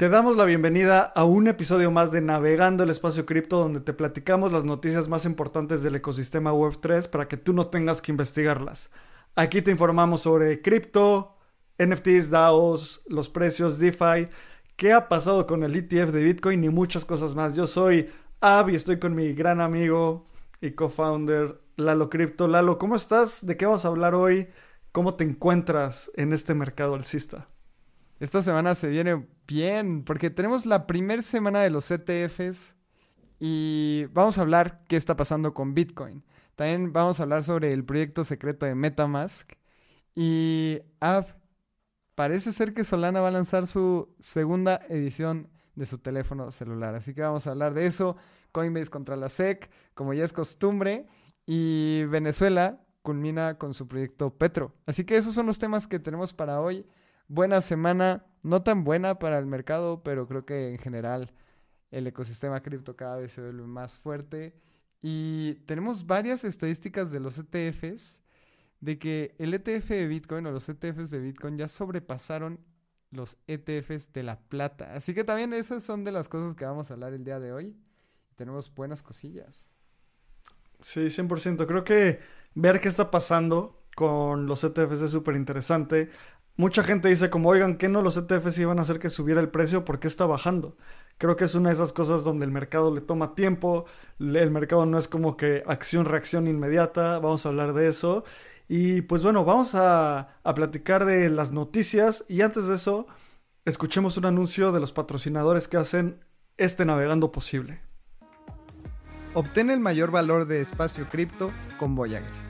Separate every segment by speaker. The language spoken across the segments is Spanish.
Speaker 1: Te damos la bienvenida a un episodio más de Navegando el Espacio Cripto, donde te platicamos las noticias más importantes del ecosistema Web3 para que tú no tengas que investigarlas. Aquí te informamos sobre cripto, NFTs, DAOs, los precios, DeFi, qué ha pasado con el ETF de Bitcoin y muchas cosas más. Yo soy Ab y estoy con mi gran amigo y co-founder Lalo Crypto. Lalo, ¿cómo estás? ¿De qué vamos a hablar hoy? ¿Cómo te encuentras en este mercado alcista?
Speaker 2: Esta semana se viene bien porque tenemos la primera semana de los ETFs y vamos a hablar qué está pasando con Bitcoin. También vamos a hablar sobre el proyecto secreto de Metamask y Ab, parece ser que Solana va a lanzar su segunda edición de su teléfono celular. Así que vamos a hablar de eso. Coinbase contra la SEC, como ya es costumbre. Y Venezuela culmina con su proyecto Petro. Así que esos son los temas que tenemos para hoy. Buena semana, no tan buena para el mercado, pero creo que en general el ecosistema cripto cada vez se vuelve más fuerte. Y tenemos varias estadísticas de los ETFs de que el ETF de Bitcoin o los ETFs de Bitcoin ya sobrepasaron los ETFs de la plata. Así que también esas son de las cosas que vamos a hablar el día de hoy. Tenemos buenas cosillas.
Speaker 1: Sí, 100%. Creo que ver qué está pasando con los ETFs es súper interesante. Mucha gente dice como, oigan, ¿qué no los ETFs iban a hacer que subiera el precio? ¿Por qué está bajando? Creo que es una de esas cosas donde el mercado le toma tiempo, el mercado no es como que acción-reacción inmediata, vamos a hablar de eso. Y pues bueno, vamos a, a platicar de las noticias y antes de eso, escuchemos un anuncio de los patrocinadores que hacen este navegando posible.
Speaker 2: Obtén el mayor valor de espacio cripto con Voyager.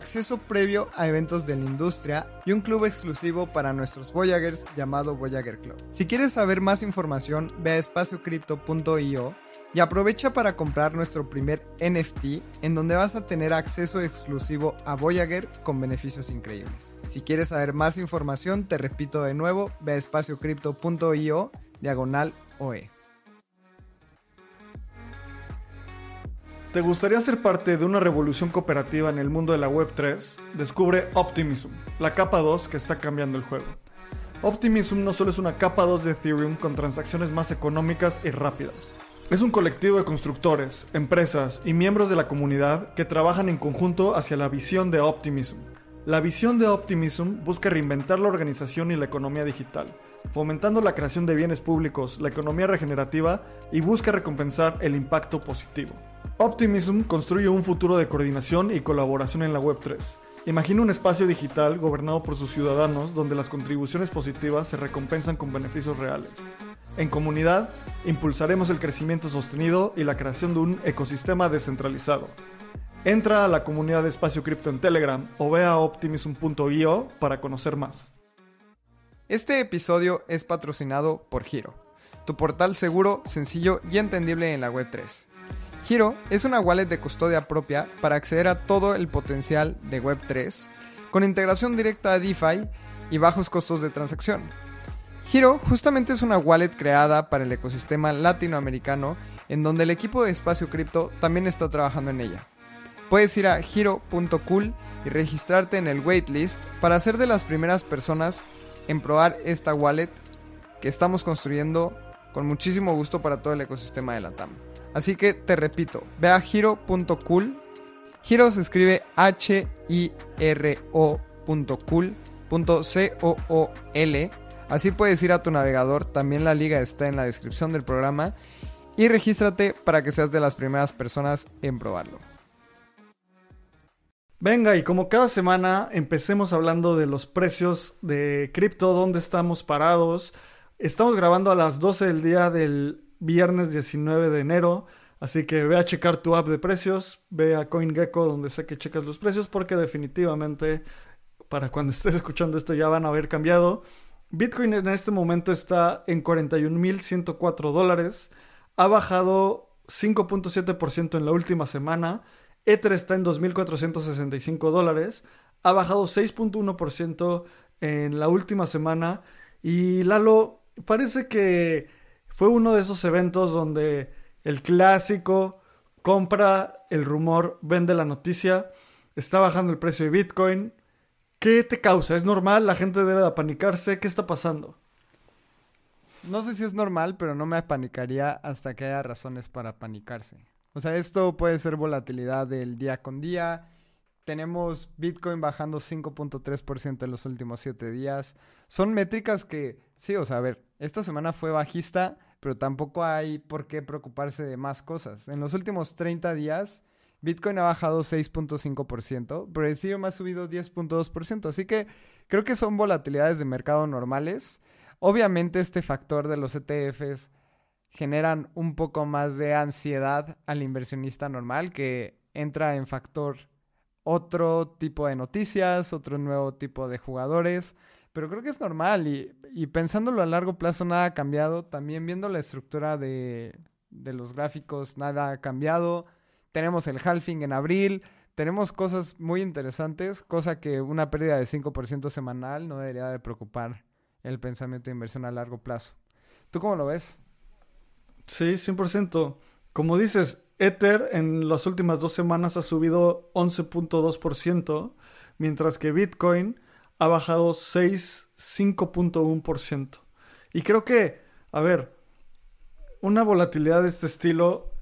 Speaker 2: acceso previo a eventos de la industria y un club exclusivo para nuestros Voyagers llamado Voyager Club. Si quieres saber más información, ve a espaciocrypto.io y aprovecha para comprar nuestro primer NFT en donde vas a tener acceso exclusivo a Voyager con beneficios increíbles. Si quieres saber más información, te repito de nuevo, ve a espaciocrypto.io diagonal OE.
Speaker 1: ¿Te gustaría ser parte de una revolución cooperativa en el mundo de la Web3? Descubre Optimism, la capa 2 que está cambiando el juego. Optimism no solo es una capa 2 de Ethereum con transacciones más económicas y rápidas. Es un colectivo de constructores, empresas y miembros de la comunidad que trabajan en conjunto hacia la visión de Optimism. La visión de Optimism busca reinventar la organización y la economía digital, fomentando la creación de bienes públicos, la economía regenerativa y busca recompensar el impacto positivo. Optimism construye un futuro de coordinación y colaboración en la Web3. Imagina un espacio digital gobernado por sus ciudadanos donde las contribuciones positivas se recompensan con beneficios reales. En comunidad, impulsaremos el crecimiento sostenido y la creación de un ecosistema descentralizado. Entra a la comunidad de Espacio Cripto en Telegram o ve a optimism.io para conocer más.
Speaker 2: Este episodio es patrocinado por Giro, tu portal seguro, sencillo y entendible en la Web3. Giro es una wallet de custodia propia para acceder a todo el potencial de Web3, con integración directa a DeFi y bajos costos de transacción. Giro justamente es una wallet creada para el ecosistema latinoamericano en donde el equipo de Espacio Cripto también está trabajando en ella. Puedes ir a giro.cool y registrarte en el waitlist para ser de las primeras personas en probar esta wallet que estamos construyendo con muchísimo gusto para todo el ecosistema de la TAM. Así que te repito, ve a hiro.cool. Hiro se escribe H-I-R-O.cool.c-o-o-l. Así puedes ir a tu navegador, también la liga está en la descripción del programa. Y regístrate para que seas de las primeras personas en probarlo.
Speaker 1: Venga, y como cada semana empecemos hablando de los precios de cripto, dónde estamos parados. Estamos grabando a las 12 del día del viernes 19 de enero. Así que ve a checar tu app de precios, ve a CoinGecko donde sé que checas los precios porque definitivamente para cuando estés escuchando esto ya van a haber cambiado. Bitcoin en este momento está en 41.104 dólares. Ha bajado 5.7% en la última semana. Ether está en 2.465 dólares. Ha bajado 6.1% en la última semana. Y Lalo, parece que fue uno de esos eventos donde el clásico compra el rumor, vende la noticia, está bajando el precio de Bitcoin. ¿Qué te causa? ¿Es normal? ¿La gente debe de apanicarse? ¿Qué está pasando?
Speaker 2: No sé si es normal, pero no me apanicaría hasta que haya razones para apanicarse. O sea, esto puede ser volatilidad del día con día. Tenemos Bitcoin bajando 5.3% en los últimos 7 días. Son métricas que, sí, o sea, a ver, esta semana fue bajista, pero tampoco hay por qué preocuparse de más cosas. En los últimos 30 días, Bitcoin ha bajado 6.5%, pero Ethereum ha subido 10.2%. Así que creo que son volatilidades de mercado normales. Obviamente este factor de los ETFs generan un poco más de ansiedad al inversionista normal que entra en factor otro tipo de noticias, otro nuevo tipo de jugadores, pero creo que es normal y, pensándolo a largo plazo nada ha cambiado, también viendo la estructura de, los gráficos nada ha cambiado, tenemos el halving en abril, tenemos cosas muy interesantes, cosa que una pérdida de 5% semanal no debería de preocupar el pensamiento de inversión a largo plazo. ¿Tú cómo lo ves?
Speaker 1: Sí, 100%. Como dices, Ether en las últimas dos semanas ha subido 11.2%, mientras que Bitcoin ha bajado 5.1%. Y creo que, a ver, una volatilidad de este estilo,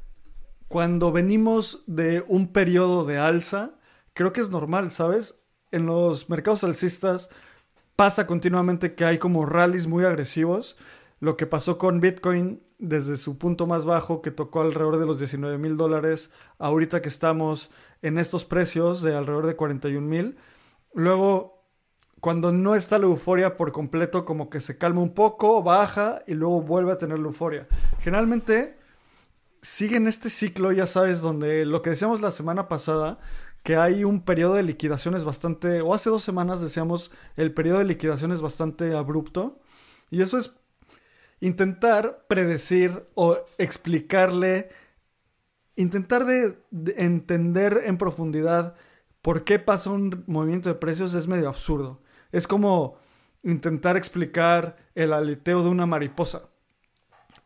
Speaker 1: cuando venimos de un periodo de alza, creo que es normal, ¿sabes? En los mercados alcistas pasa continuamente que hay como rallies muy agresivos. Lo que pasó con Bitcoin desde su punto más bajo, que tocó alrededor de los 19 mil dólares, ahorita que estamos en estos precios de alrededor de 41 mil. Luego, cuando no está la euforia por completo, como que se calma un poco, baja y luego vuelve a tener la euforia. Generalmente siguen este ciclo, ya sabes, donde lo que decíamos la semana pasada, que hay un periodo de liquidaciones bastante, o hace dos semanas decíamos, el periodo de liquidaciones bastante abrupto. Y eso es intentar predecir o explicarle, intentar de, entender en profundidad por qué pasa un movimiento de precios es medio absurdo. Es como intentar explicar el aleteo de una mariposa.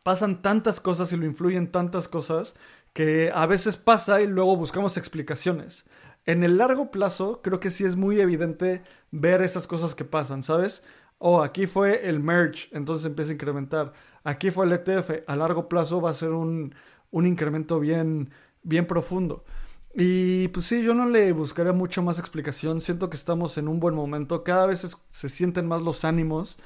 Speaker 1: Pasan tantas cosas y lo influyen tantas cosas que a veces pasa y luego buscamos explicaciones. En el largo plazo, creo que sí es muy evidente ver esas cosas que pasan, ¿sabes? Oh, aquí fue el merge, entonces empieza a incrementar. Aquí fue el ETF, a largo plazo va a ser un, un incremento bien, bien profundo. Y pues sí, yo no le buscaría mucho más explicación. Siento que estamos en un buen momento. Cada vez se sienten más los ánimos.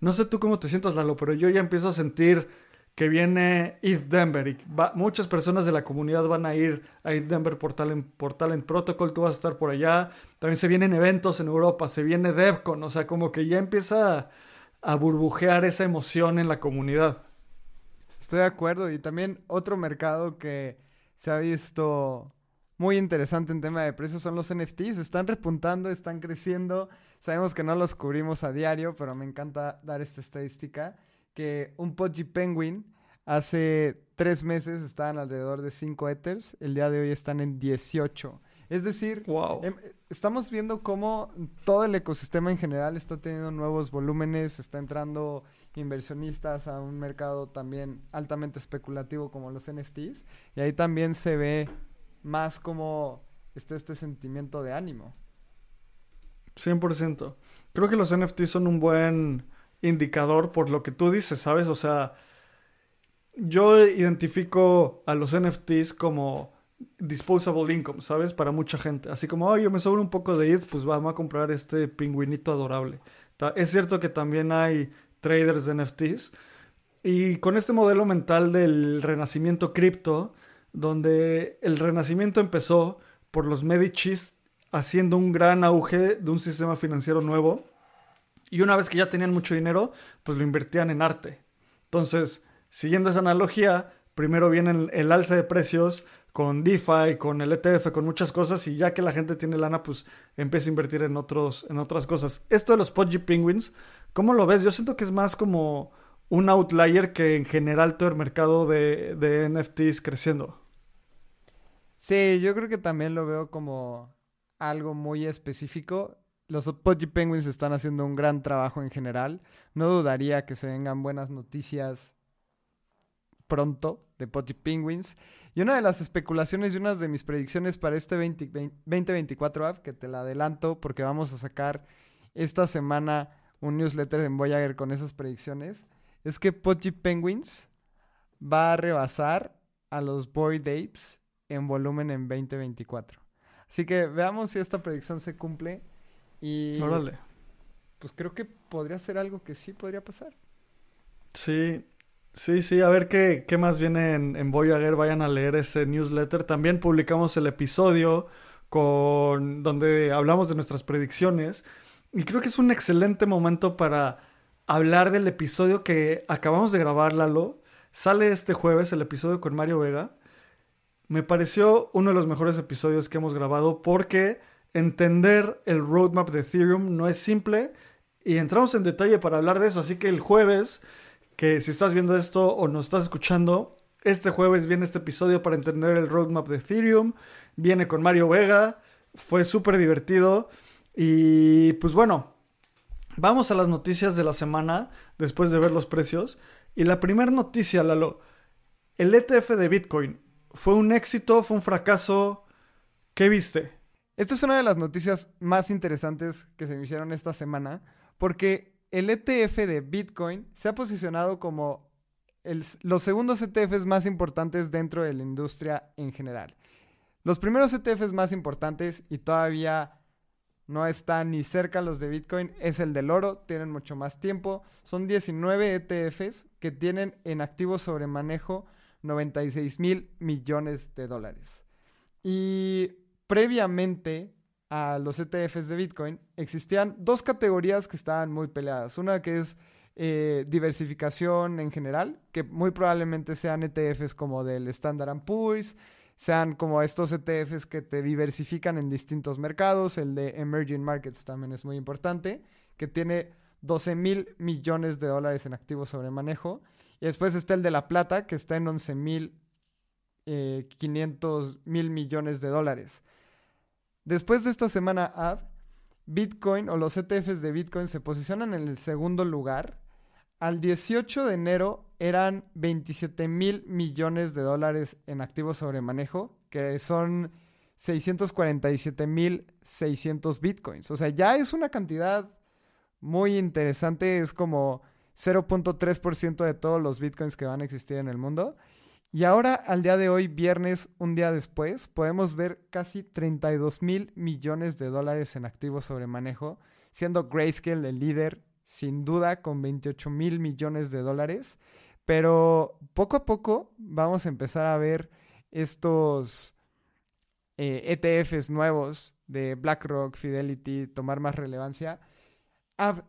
Speaker 1: No sé tú cómo te sientas, Lalo, pero yo ya empiezo a sentir que viene ETH Denver y muchas personas de la comunidad van a ir a ETH Denver por Talent, Protocol, tú vas a estar por allá, también se vienen eventos en Europa, se viene DevCon, o sea, como que ya empieza a, burbujear esa emoción en la comunidad.
Speaker 2: Estoy de acuerdo y también otro mercado que se ha visto muy interesante en tema de precios son los NFTs, están repuntando, están creciendo, sabemos que no los cubrimos a diario, pero me encanta dar esta estadística que un Pudgy Penguin hace tres meses estaban alrededor de 5 Ethers, el día de hoy están en 18. Es decir, em, estamos viendo cómo todo el ecosistema en general está teniendo nuevos volúmenes, está entrando inversionistas a un mercado también altamente especulativo como los NFTs, y ahí también se ve más como está este sentimiento de ánimo.
Speaker 1: 100%. Creo que los NFTs son un buen indicador por lo que tú dices, ¿sabes? O sea, yo identifico a los NFTs como disposable income, ¿sabes? Para mucha gente. Así como, oye, me sobra un poco de ETH, pues vamos a comprar este pingüinito adorable. Es cierto que también hay traders de NFTs. Y con este modelo mental del renacimiento cripto, donde el renacimiento empezó por los Medicis haciendo un gran auge de un sistema financiero nuevo y una vez que ya tenían mucho dinero, pues lo invertían en arte. Entonces, siguiendo esa analogía, primero viene el, alza de precios con DeFi, con el ETF, con muchas cosas, y ya que la gente tiene lana, pues empieza a invertir en, otros, en otras cosas. Esto de los Pudgy Penguins, ¿cómo lo ves? Yo siento que es más como un outlier que en general todo el mercado de, de NFTs creciendo.
Speaker 2: Sí, yo creo que también lo veo como algo muy específico. Los Pudgy Penguins están haciendo un gran trabajo en general. No dudaría que se vengan buenas noticias pronto de Pudgy Penguins. Y una de las especulaciones y una de mis predicciones para este 2024 app, que te la adelanto porque vamos a sacar esta semana un newsletter en Voyager con esas predicciones, es que Pudgy Penguins va a rebasar a los Boyd Apes en volumen en 2024. Así que veamos si esta predicción se cumple. Y.
Speaker 1: Órale.
Speaker 2: Pues creo que podría ser algo que sí podría pasar.
Speaker 1: Sí, sí, sí. A ver qué, qué más viene en, en Voyager. Vayan a leer ese newsletter. También publicamos el episodio con donde hablamos de nuestras predicciones. Y creo que es un excelente momento para hablar del episodio que acabamos de grabar, Lalo. Sale este jueves el episodio con Mario Vega. Me pareció uno de los mejores episodios que hemos grabado porque entender el roadmap de Ethereum no es simple y entramos en detalle para hablar de eso. Así que el jueves, que si estás viendo esto o nos estás escuchando, este jueves viene este episodio para entender el roadmap de Ethereum. Viene con Mario Vega. Fue súper divertido. Y pues bueno, vamos a las noticias de la semana después de ver los precios. Y la primera noticia, Lalo. El ETF de Bitcoin ¿Fue un éxito? ¿Fue un fracaso? ¿Qué viste?
Speaker 2: Esta es una de las noticias más interesantes que se me hicieron esta semana, porque el ETF de Bitcoin se ha posicionado como los segundos ETFs más importantes dentro de la industria en general. Los primeros ETFs más importantes y todavía no están ni cerca los de Bitcoin es el del oro, tienen mucho más tiempo. Son 19 ETFs que tienen en activo sobre manejo 96 mil millones de dólares. Y previamente a los ETFs de Bitcoin existían dos categorías que estaban muy peleadas. Una que es eh, diversificación en general, que muy probablemente sean ETFs como del Standard Poor's, sean como estos ETFs que te diversifican en distintos mercados. El de Emerging Markets también es muy importante, que tiene 12 mil millones de dólares en activos sobre manejo. Y después está el de La Plata, que está en 11 mil eh, mil millones de dólares. Después de esta semana app, Bitcoin o los ETFs de Bitcoin se posicionan en el segundo lugar. Al 18 de enero eran 27 mil millones de dólares en activos sobre manejo, que son 647 mil 600 bitcoins. O sea, ya es una cantidad muy interesante. Es como 0.3% de todos los bitcoins que van a existir en el mundo. Y ahora, al día de hoy, viernes, un día después, podemos ver casi 32 mil millones de dólares en activos sobre manejo, siendo Grayscale el líder, sin duda, con 28 mil millones de dólares. Pero poco a poco vamos a empezar a ver estos ETFs eh, e nuevos de BlackRock, Fidelity, tomar más relevancia.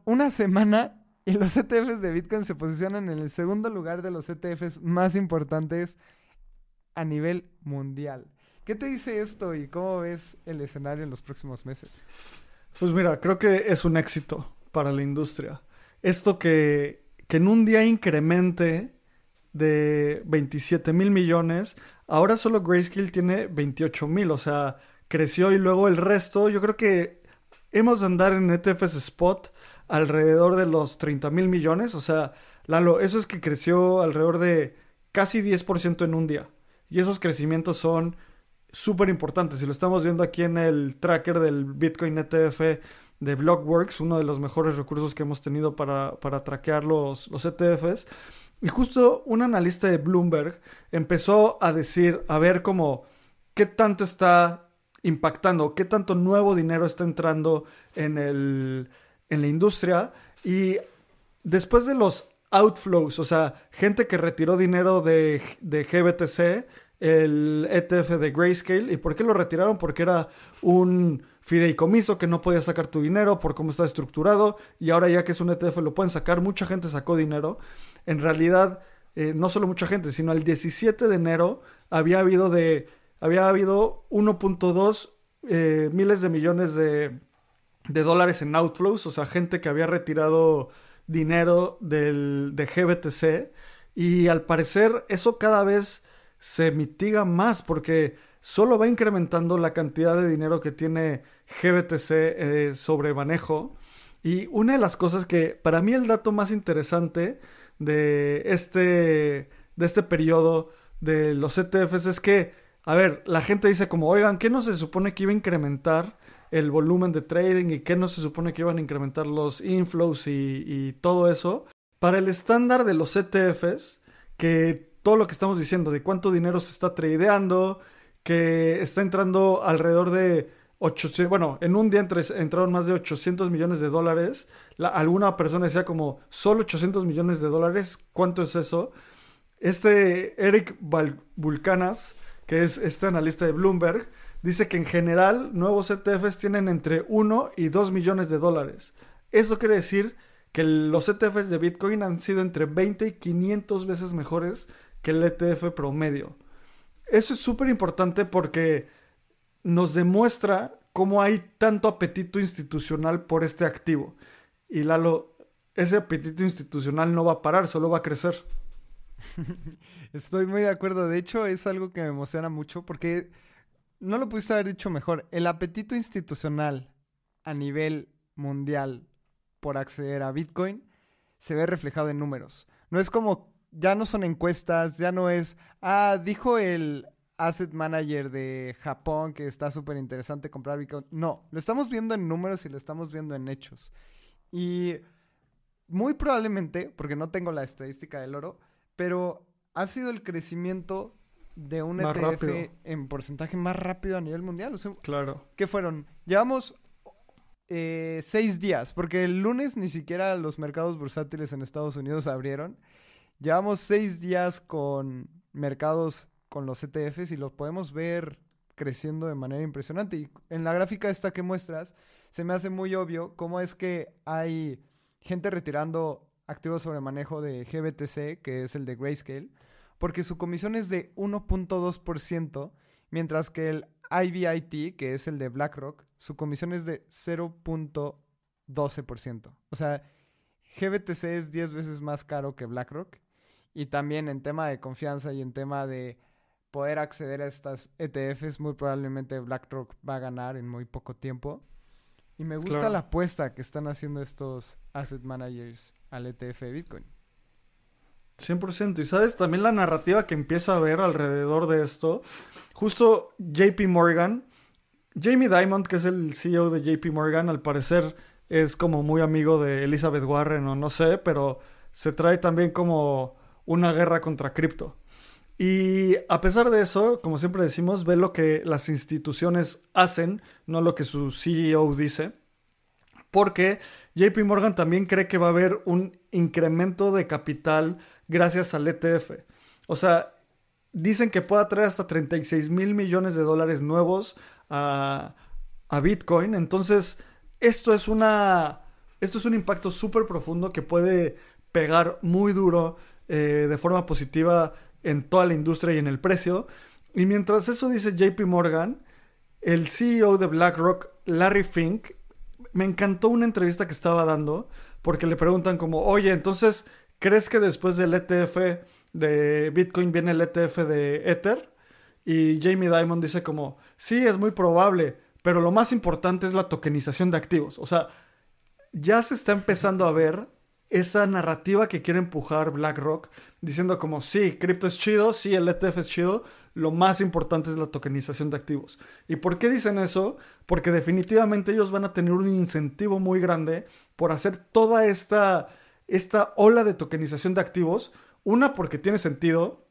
Speaker 2: una semana y los ETFs de Bitcoin se posicionan en el segundo lugar de los ETFs más importantes a nivel mundial. ¿Qué te dice esto y cómo ves el escenario en los próximos meses?
Speaker 1: Pues mira, creo que es un éxito para la industria. Esto que, que en un día incremente de 27 mil millones, ahora solo Grayscale tiene 28 mil, o sea, creció y luego el resto, yo creo que hemos de andar en ETFs spot alrededor de los 30 mil millones. O sea, Lalo, eso es que creció alrededor de casi 10% en un día. Y esos crecimientos son súper importantes. Y lo estamos viendo aquí en el tracker del Bitcoin ETF de Blockworks, uno de los mejores recursos que hemos tenido para, para traquear los, los ETFs. Y justo un analista de Bloomberg empezó a decir, a ver cómo, qué tanto está impactando, qué tanto nuevo dinero está entrando en el, en la industria y después de los outflows, o sea, gente que retiró dinero de, de GBTC, el ETF de Grayscale, ¿y por qué lo retiraron? Porque era un fideicomiso que no podía sacar tu dinero por cómo está estructurado y ahora ya que es un ETF lo pueden sacar, mucha gente sacó dinero. En realidad, eh, no solo mucha gente, sino el 17 de enero había habido de había habido 1.2 eh, miles de millones de, de dólares en outflows, o sea, gente que había retirado dinero del, de GBTC y al parecer eso cada vez se mitiga más porque solo va incrementando la cantidad de dinero que tiene GBTC eh, sobre manejo. Y una de las cosas que para mí el dato más interesante de este, de este periodo de los ETFs es que, a ver, la gente dice como, oigan, ¿qué no se supone que iba a incrementar el volumen de trading y qué no se supone que iban a incrementar los inflows y, todo eso? Para el estándar de los ETFs, que todo lo que estamos diciendo, de cuánto dinero se está tradeando, que está entrando alrededor de 800, bueno, en un día entraron más de 800 millones de dólares. alguna persona decía como, solo 800 millones de dólares, ¿cuánto es eso? Este Eric Vulcanas, que es este analista de Bloomberg, dice que en general nuevos ETFs tienen entre 1 y 2 millones de dólares. Esto quiere decir que los ETFs de Bitcoin han sido entre 20 y 500 veces mejores que el ETF promedio. Eso es súper importante porque nos demuestra cómo hay tanto apetito institucional por este activo. Y Lalo, ese apetito institucional no va a parar, solo va a crecer.
Speaker 2: Estoy muy de acuerdo. De hecho, es algo que me emociona mucho porque no lo pudiste haber dicho mejor. El apetito institucional a nivel mundial por acceder a Bitcoin se ve reflejado en números. No es como, ya no son encuestas, ya no es, ah, dijo el asset manager de Japón que está súper interesante comprar Bitcoin. No, lo estamos viendo en números y lo estamos viendo en hechos. Y muy probablemente, porque no tengo la estadística del oro, pero ha sido el crecimiento de un ETF en porcentaje más rápido a nivel mundial.
Speaker 1: claro.
Speaker 2: ¿Qué fueron? Llevamos eh, seis días, porque el lunes ni siquiera los mercados bursátiles en Estados Unidos abrieron. Llevamos seis días con mercados con los ETFs y los podemos ver creciendo de manera impresionante. Y en la gráfica esta que muestras, se me hace muy obvio cómo es que hay gente retirando activos sobre manejo de GBTC, que es el de Grayscale, porque su comisión es de 1.2%, mientras que el IBIT, que es el de BlackRock, su comisión es de 0.12%. O sea, GBTC es 10 veces más caro que BlackRock. Y también en tema de confianza y en tema de poder acceder a estas ETFs, muy probablemente BlackRock va a ganar en muy poco tiempo. Y me gusta la apuesta que están haciendo estos asset managers al ETF de Bitcoin.
Speaker 1: 100%. Y sabes, también la narrativa que empieza a ver alrededor de esto. Justo JP Morgan, Jamie Dimond, que es el CEO de JP Morgan, al parecer es como muy amigo de Elizabeth Warren o no sé, pero se trae también como una guerra contra cripto. Y a pesar de eso, como siempre decimos, ve lo que las instituciones hacen, no lo que su CEO dice. Porque JP Morgan también cree que va a haber un incremento de capital gracias al ETF. O sea, dicen que puede traer hasta 36 mil millones de dólares nuevos a, Bitcoin. Entonces, esto es una. Esto es un impacto súper profundo que puede pegar muy duro eh, de forma positiva en toda la industria y en el precio. Y mientras eso dice JP Morgan, el CEO de BlackRock, Larry Fink, me encantó una entrevista que estaba dando porque le preguntan como, oye, entonces, ¿crees que después del ETF de Bitcoin viene el ETF de Ether? Y Jamie Dimon dice como, sí, es muy probable, pero lo más importante es la tokenización de activos. O sea, ya se está empezando a ver esa narrativa que quiere empujar BlackRock, diciendo como, sí, cripto es chido, sí, el ETF es chido, lo más importante es la tokenización de activos. ¿Y por qué dicen eso? Porque definitivamente ellos van a tener un incentivo muy grande por hacer toda esta, esta ola de tokenización de activos. Una, porque tiene sentido,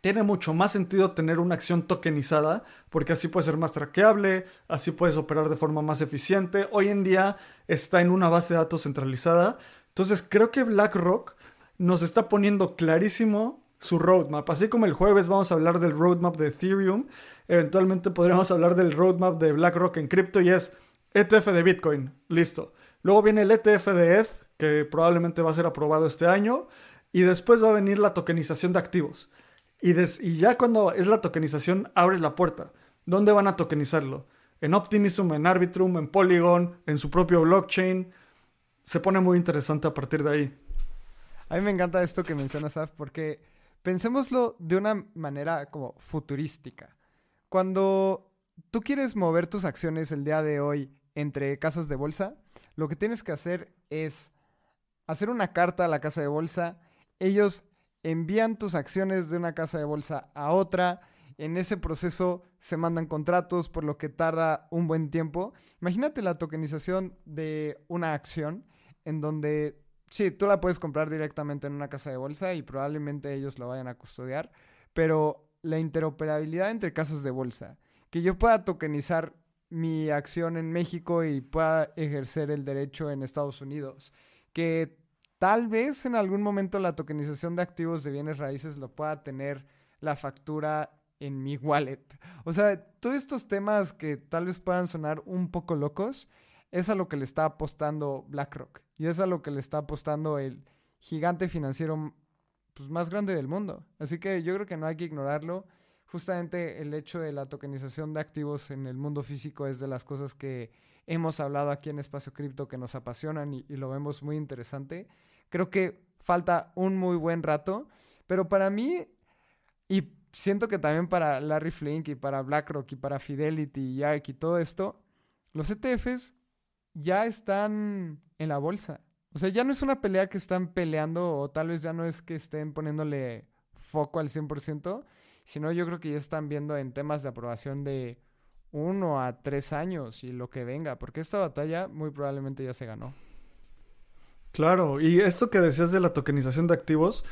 Speaker 1: tiene mucho más sentido tener una acción tokenizada, porque así puede ser más traqueable, así puedes operar de forma más eficiente. Hoy en día está en una base de datos centralizada entonces creo que BlackRock nos está poniendo clarísimo su roadmap. Así como el jueves vamos a hablar del roadmap de Ethereum, eventualmente podremos hablar del roadmap de BlackRock en cripto y es ETF de Bitcoin. Listo. Luego viene el ETF de ETH, que probablemente va a ser aprobado este año. Y después va a venir la tokenización de activos. Y, y ya cuando es la tokenización, abres la puerta. ¿Dónde van a tokenizarlo? En Optimism, en Arbitrum, en Polygon, en su propio blockchain se pone muy interesante a partir de ahí.
Speaker 2: A mí me encanta esto que mencionas, Af, porque pensémoslo de una manera como futurística. cuando tú quieres mover tus acciones el día de hoy entre casas de bolsa, lo que tienes que hacer es hacer una carta a la casa de bolsa. Ellos envían tus acciones de una casa de bolsa a otra. En ese proceso se mandan contratos, por lo que tarda un buen tiempo. Imagínate la tokenización de una acción en donde, sí, tú la puedes comprar directamente en una casa de bolsa y probablemente ellos la vayan a custodiar, pero la interoperabilidad entre casas de bolsa, que yo pueda tokenizar mi acción en México y pueda ejercer el derecho en Estados Unidos, que tal vez en algún momento la tokenización de activos de bienes raíces lo pueda tener la factura en mi wallet. O sea, todos estos temas que tal vez puedan sonar un poco locos, es a lo que le está apostando BlackRock y es a lo que le está apostando el gigante financiero pues, más grande del mundo. Así que yo creo que no hay que ignorarlo. Justamente el hecho de la tokenización de activos en el mundo físico es de las cosas que hemos hablado aquí en Espacio Cripto que nos apasionan y, lo vemos muy interesante. Creo que falta un muy buen rato, pero para mí, y siento que también para Larry Flink y para BlackRock y para Fidelity y ARK y todo esto, los ETFs ya están en la bolsa. O sea, ya no es una pelea que están peleando o tal vez ya no es que estén poniéndole foco al 100%, sino yo creo que ya están viendo en temas de aprobación de uno a tres años y lo que venga, porque esta batalla muy probablemente ya se ganó.
Speaker 1: Claro, y esto que decías de la tokenización de activos,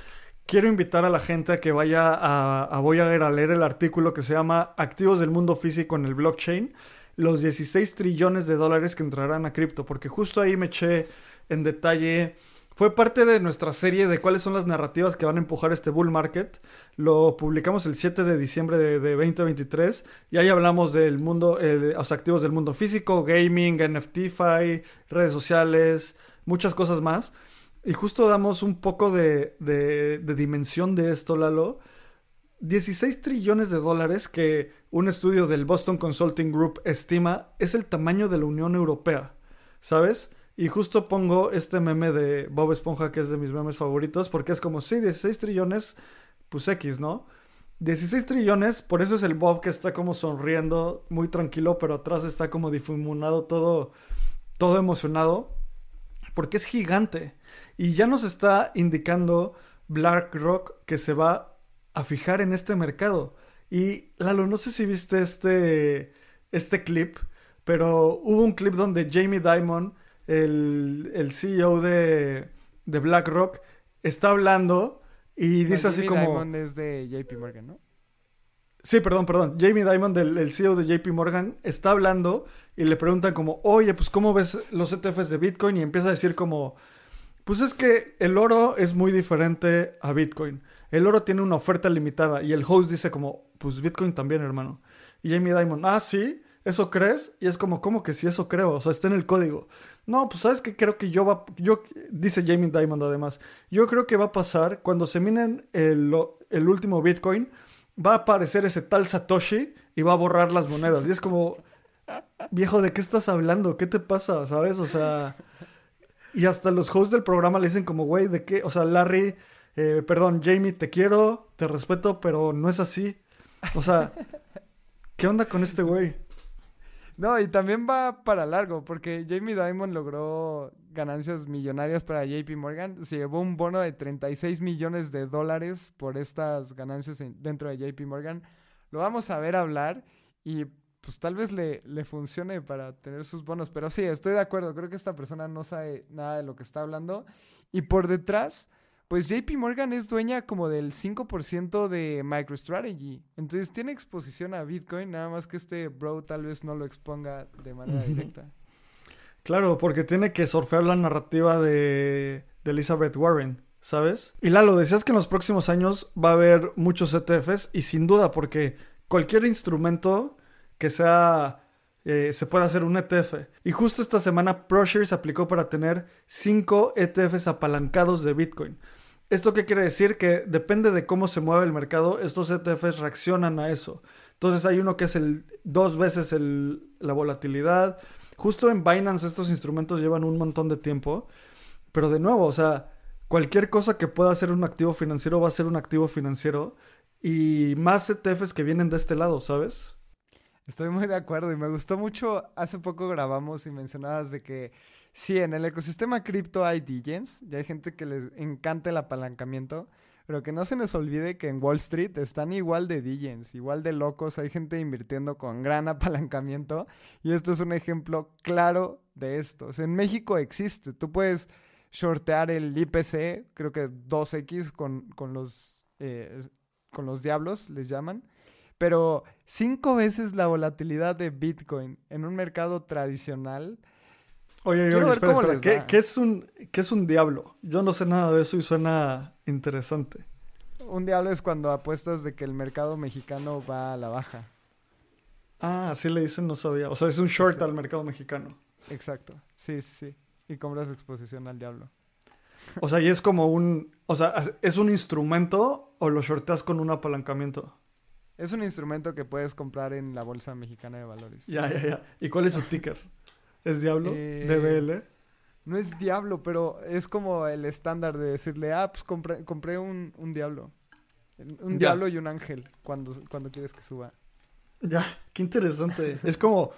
Speaker 1: quiero invitar a la gente a que vaya a, a Voyager a leer el artículo que se llama Activos del mundo físico en el blockchain los 16 trillones de dólares que entrarán a cripto, porque justo ahí me eché en detalle. Fue parte de nuestra serie de cuáles son las narrativas que van a empujar este bull market. Lo publicamos el 7 de diciembre de, 2023 y ahí hablamos del mundo, los activos del mundo físico, gaming, NFT, redes sociales, muchas cosas más. Y justo damos un poco de, de dimensión de esto, Lalo. 16 trillones de dólares que un estudio del Boston Consulting Group estima es el tamaño de la Unión Europea, ¿sabes? Y justo pongo este meme de Bob Esponja, que es de mis memes favoritos, porque es como, sí, 16 trillones, pues X, ¿no? 16 trillones, por eso es el Bob que está como sonriendo, muy tranquilo, pero atrás está como difuminado, todo, todo emocionado, porque es gigante. Y ya nos está indicando BlackRock que se va a fijar en este mercado. Y Lalo, no sé si viste este, este clip, pero hubo un clip donde Jamie Dimon, el, el CEO de, de, BlackRock, está hablando y dice así como...
Speaker 2: Dimon es de JP Morgan, ¿no?
Speaker 1: Sí, perdón, perdón. Jamie Dimon, del el CEO de JP Morgan, está hablando y le preguntan como, oye, pues ¿cómo ves los ETFs de Bitcoin? Y empieza a decir como, pues es que el oro es muy diferente a Bitcoin el oro tiene una oferta limitada. Y el host dice como, pues Bitcoin también, hermano. Y Jamie Dimon, ah, sí, ¿eso crees? Y es como, ¿cómo que sí, eso creo? O sea, está en el código. No, pues sabes que creo que yo va, yo, dice Jamie Dimon además, yo creo que va a pasar cuando se minen el, el último Bitcoin, va a aparecer ese tal Satoshi y va a borrar las monedas. Y es como, viejo, ¿de qué estás hablando? ¿Qué te pasa? ¿Sabes? O sea, y hasta los hosts del programa le dicen como, güey, ¿de qué? O sea, Larry eh, perdón, Jamie, te quiero, te respeto, pero no es así. O sea, ¿qué onda con este güey?
Speaker 2: No, y también va para largo, porque Jamie Dimon logró ganancias millonarias para JP Morgan. Se llevó un bono de 36 millones de dólares por estas ganancias dentro de JP Morgan. Lo vamos a ver hablar y pues tal vez le, le funcione para tener sus bonos. Pero sí, estoy de acuerdo. Creo que esta persona no sabe nada de lo que está hablando. Y por detrás pues JP Morgan es dueña como del 5% de MicroStrategy. Entonces tiene exposición a Bitcoin, nada más que este bro tal vez no lo exponga de manera directa.
Speaker 1: Claro, porque tiene que surfear la narrativa de, de Elizabeth Warren, ¿sabes? Y Lalo, decías que en los próximos años va a haber muchos ETFs y sin duda, porque cualquier instrumento que sea eh, se puede hacer un ETF. Y justo esta semana ProShares aplicó para tener 5 ETFs apalancados de Bitcoin. ¿Esto qué quiere decir? Que depende de cómo se mueve el mercado, estos ETFs reaccionan a eso. Entonces hay uno que es el dos veces la volatilidad. Justo en Binance estos instrumentos llevan un montón de tiempo. Pero de nuevo, o sea, cualquier cosa que pueda ser un activo financiero va a ser un activo financiero. Y más ETFs que vienen de este lado, ¿sabes?
Speaker 2: Estoy muy de acuerdo y me gustó mucho. Hace poco grabamos y mencionabas de que sí, en el ecosistema cripto hay DJs y hay gente que les encanta el apalancamiento, pero que no se nos olvide que en Wall Street están igual de DJs, igual de locos. Hay gente invirtiendo con gran apalancamiento y esto es un ejemplo claro de esto. en México existe. Tú puedes shortear el IPC, creo que 2X con, con los, eh, con los diablos, les llaman. Pero cinco veces la volatilidad de Bitcoin en un mercado tradicional.
Speaker 1: Oye, espera, ¿Qué, es un, ¿qué es un diablo? Yo no sé nada de eso y suena interesante.
Speaker 2: Un diablo es cuando apuestas de que el mercado mexicano va a la baja.
Speaker 1: Ah, así le dicen, no sabía. O sea, es un short al mercado mexicano.
Speaker 2: Exacto. Sí, sí, sí. Y compras exposición al diablo.
Speaker 1: O sea, y es como un. O sea, ¿es un instrumento o lo shorteas con un apalancamiento?
Speaker 2: Es un instrumento que puedes comprar en la Bolsa Mexicana de Valores.
Speaker 1: Ya, ya, ya. ¿Y cuál es su ticker? ¿Es Diablo? Eh, ¿DBL?
Speaker 2: No es Diablo, pero es como el estándar de decirle, ah, pues compré, compré un, Diablo. Un Diablo y un Ángel cuando, cuando quieres que suba.
Speaker 1: Ya, qué interesante. es como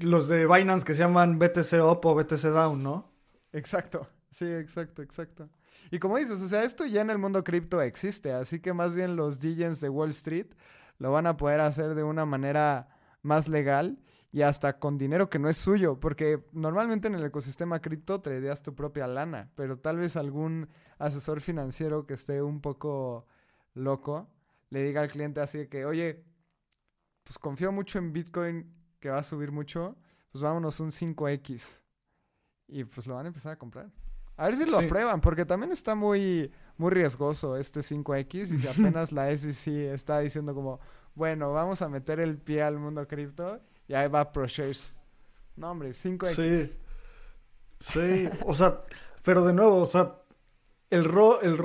Speaker 1: los de Binance que se llaman BTC Up o BTC Down, ¿no?
Speaker 2: Exacto. Sí, exacto, exacto. Y como dices, o sea, esto ya en el mundo cripto existe, así que más bien los DJs de Wall Street lo van a poder hacer de una manera más legal y hasta con dinero que no es suyo, porque normalmente en el ecosistema cripto tradeas tu propia lana, pero tal vez algún asesor financiero que esté un poco loco le diga al cliente así que, oye, pues confío mucho en Bitcoin que va a subir mucho, pues vámonos un 5X. Y pues lo van a empezar a comprar. A ver si lo aprueban, porque también está muy muy riesgoso este 5X y si apenas la SEC está diciendo como, bueno, vamos a meter el pie al mundo cripto y ahí va ProShares. No, hombre, 5X.
Speaker 1: Sí. Sí, o sea, pero de nuevo, o sea, el rol, el,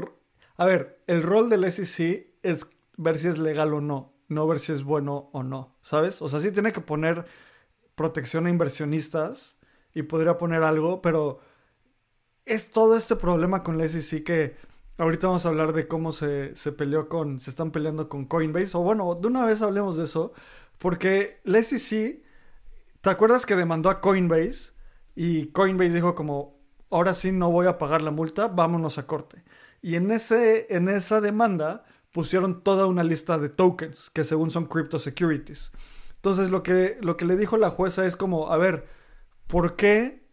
Speaker 1: a ver, el rol del SEC es ver si es legal o no, no ver si es bueno o no, ¿sabes? O sea, sí tiene que poner protección a inversionistas y podría poner algo, pero es todo este problema con la SEC que Ahorita vamos a hablar de cómo se, peleó con, se están peleando con Coinbase. O bueno, de una vez hablemos de eso. Porque la SEC, ¿te acuerdas que demandó a Coinbase? Y Coinbase dijo como, ahora sí no voy a pagar la multa, vámonos a corte. Y en, ese, en esa demanda pusieron toda una lista de tokens que según son crypto securities. Entonces lo que, lo que le dijo la jueza es como, a ver, ¿por qué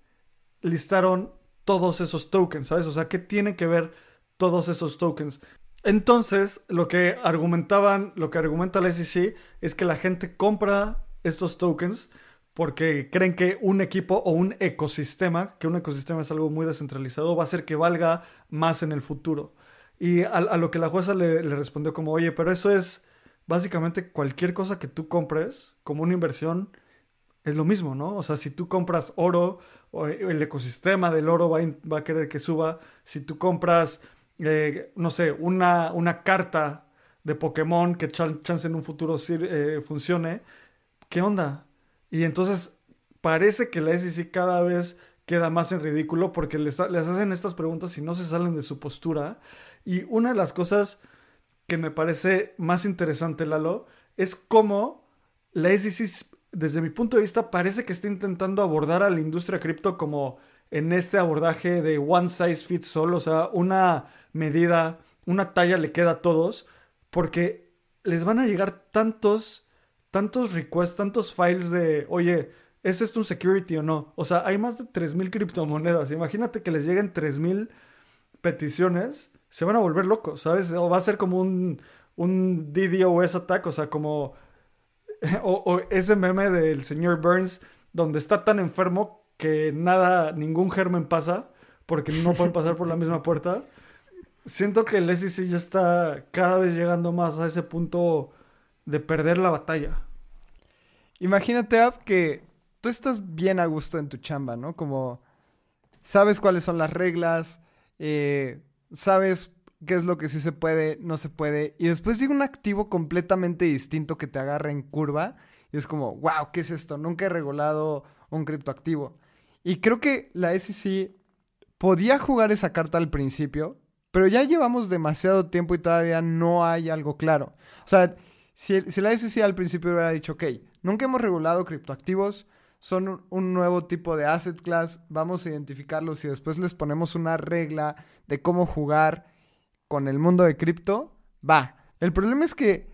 Speaker 1: listaron todos esos tokens? ¿Sabes? O sea, ¿qué tiene que ver todos esos tokens. Entonces, lo que argumentaban, lo que argumenta la SEC es que la gente compra estos tokens porque creen que un equipo o un ecosistema, que un ecosistema es algo muy descentralizado, va a hacer que valga más en el futuro. Y a, lo que la jueza le, respondió como, oye, pero eso es básicamente cualquier cosa que tú compres como una inversión, es lo mismo, ¿no? O sea, si tú compras oro, el ecosistema del oro va a querer que suba. Si tú compras eh, no sé, una, una carta de Pokémon que chance en un futuro eh, funcione, ¿qué onda? Y entonces parece que la SEC cada vez queda más en ridículo porque les, les, hacen estas preguntas y no se salen de su postura. Y una de las cosas que me parece más interesante, Lalo, es cómo la SEC, desde mi punto de vista, parece que está intentando abordar a la industria cripto como en este abordaje de one size fits all, o sea, una medida, una talla le queda a todos, porque les van a llegar tantos, tantos requests, tantos files de, oye, ¿es esto un security o no? O sea, hay más de 3.000 criptomonedas. Imagínate que les lleguen 3.000 peticiones, se van a volver locos, ¿sabes? O va a ser como un, un DDoS attack, o sea, como... O, o ese meme del señor Burns, donde está tan enfermo que nada, ningún germen pasa, porque no pueden pasar por la misma puerta. Siento que el SEC ya está cada vez llegando más a ese punto de perder la batalla.
Speaker 2: Imagínate, Ab, que tú estás bien a gusto en tu chamba, ¿no? Como sabes cuáles son las reglas, eh, sabes qué es lo que sí se puede, no se puede, y después llega un activo completamente distinto que te agarra en curva, y es como, wow, ¿qué es esto? Nunca he regulado un criptoactivo. Y creo que la SEC podía jugar esa carta al principio, pero ya llevamos demasiado tiempo y todavía no hay algo claro. O sea, Si, si la SEC al principio hubiera dicho, ok, nunca hemos regulado criptoactivos, son un, nuevo tipo de asset class, vamos a identificarlos y después les ponemos una regla de cómo jugar con el mundo de cripto, va. El problema es que,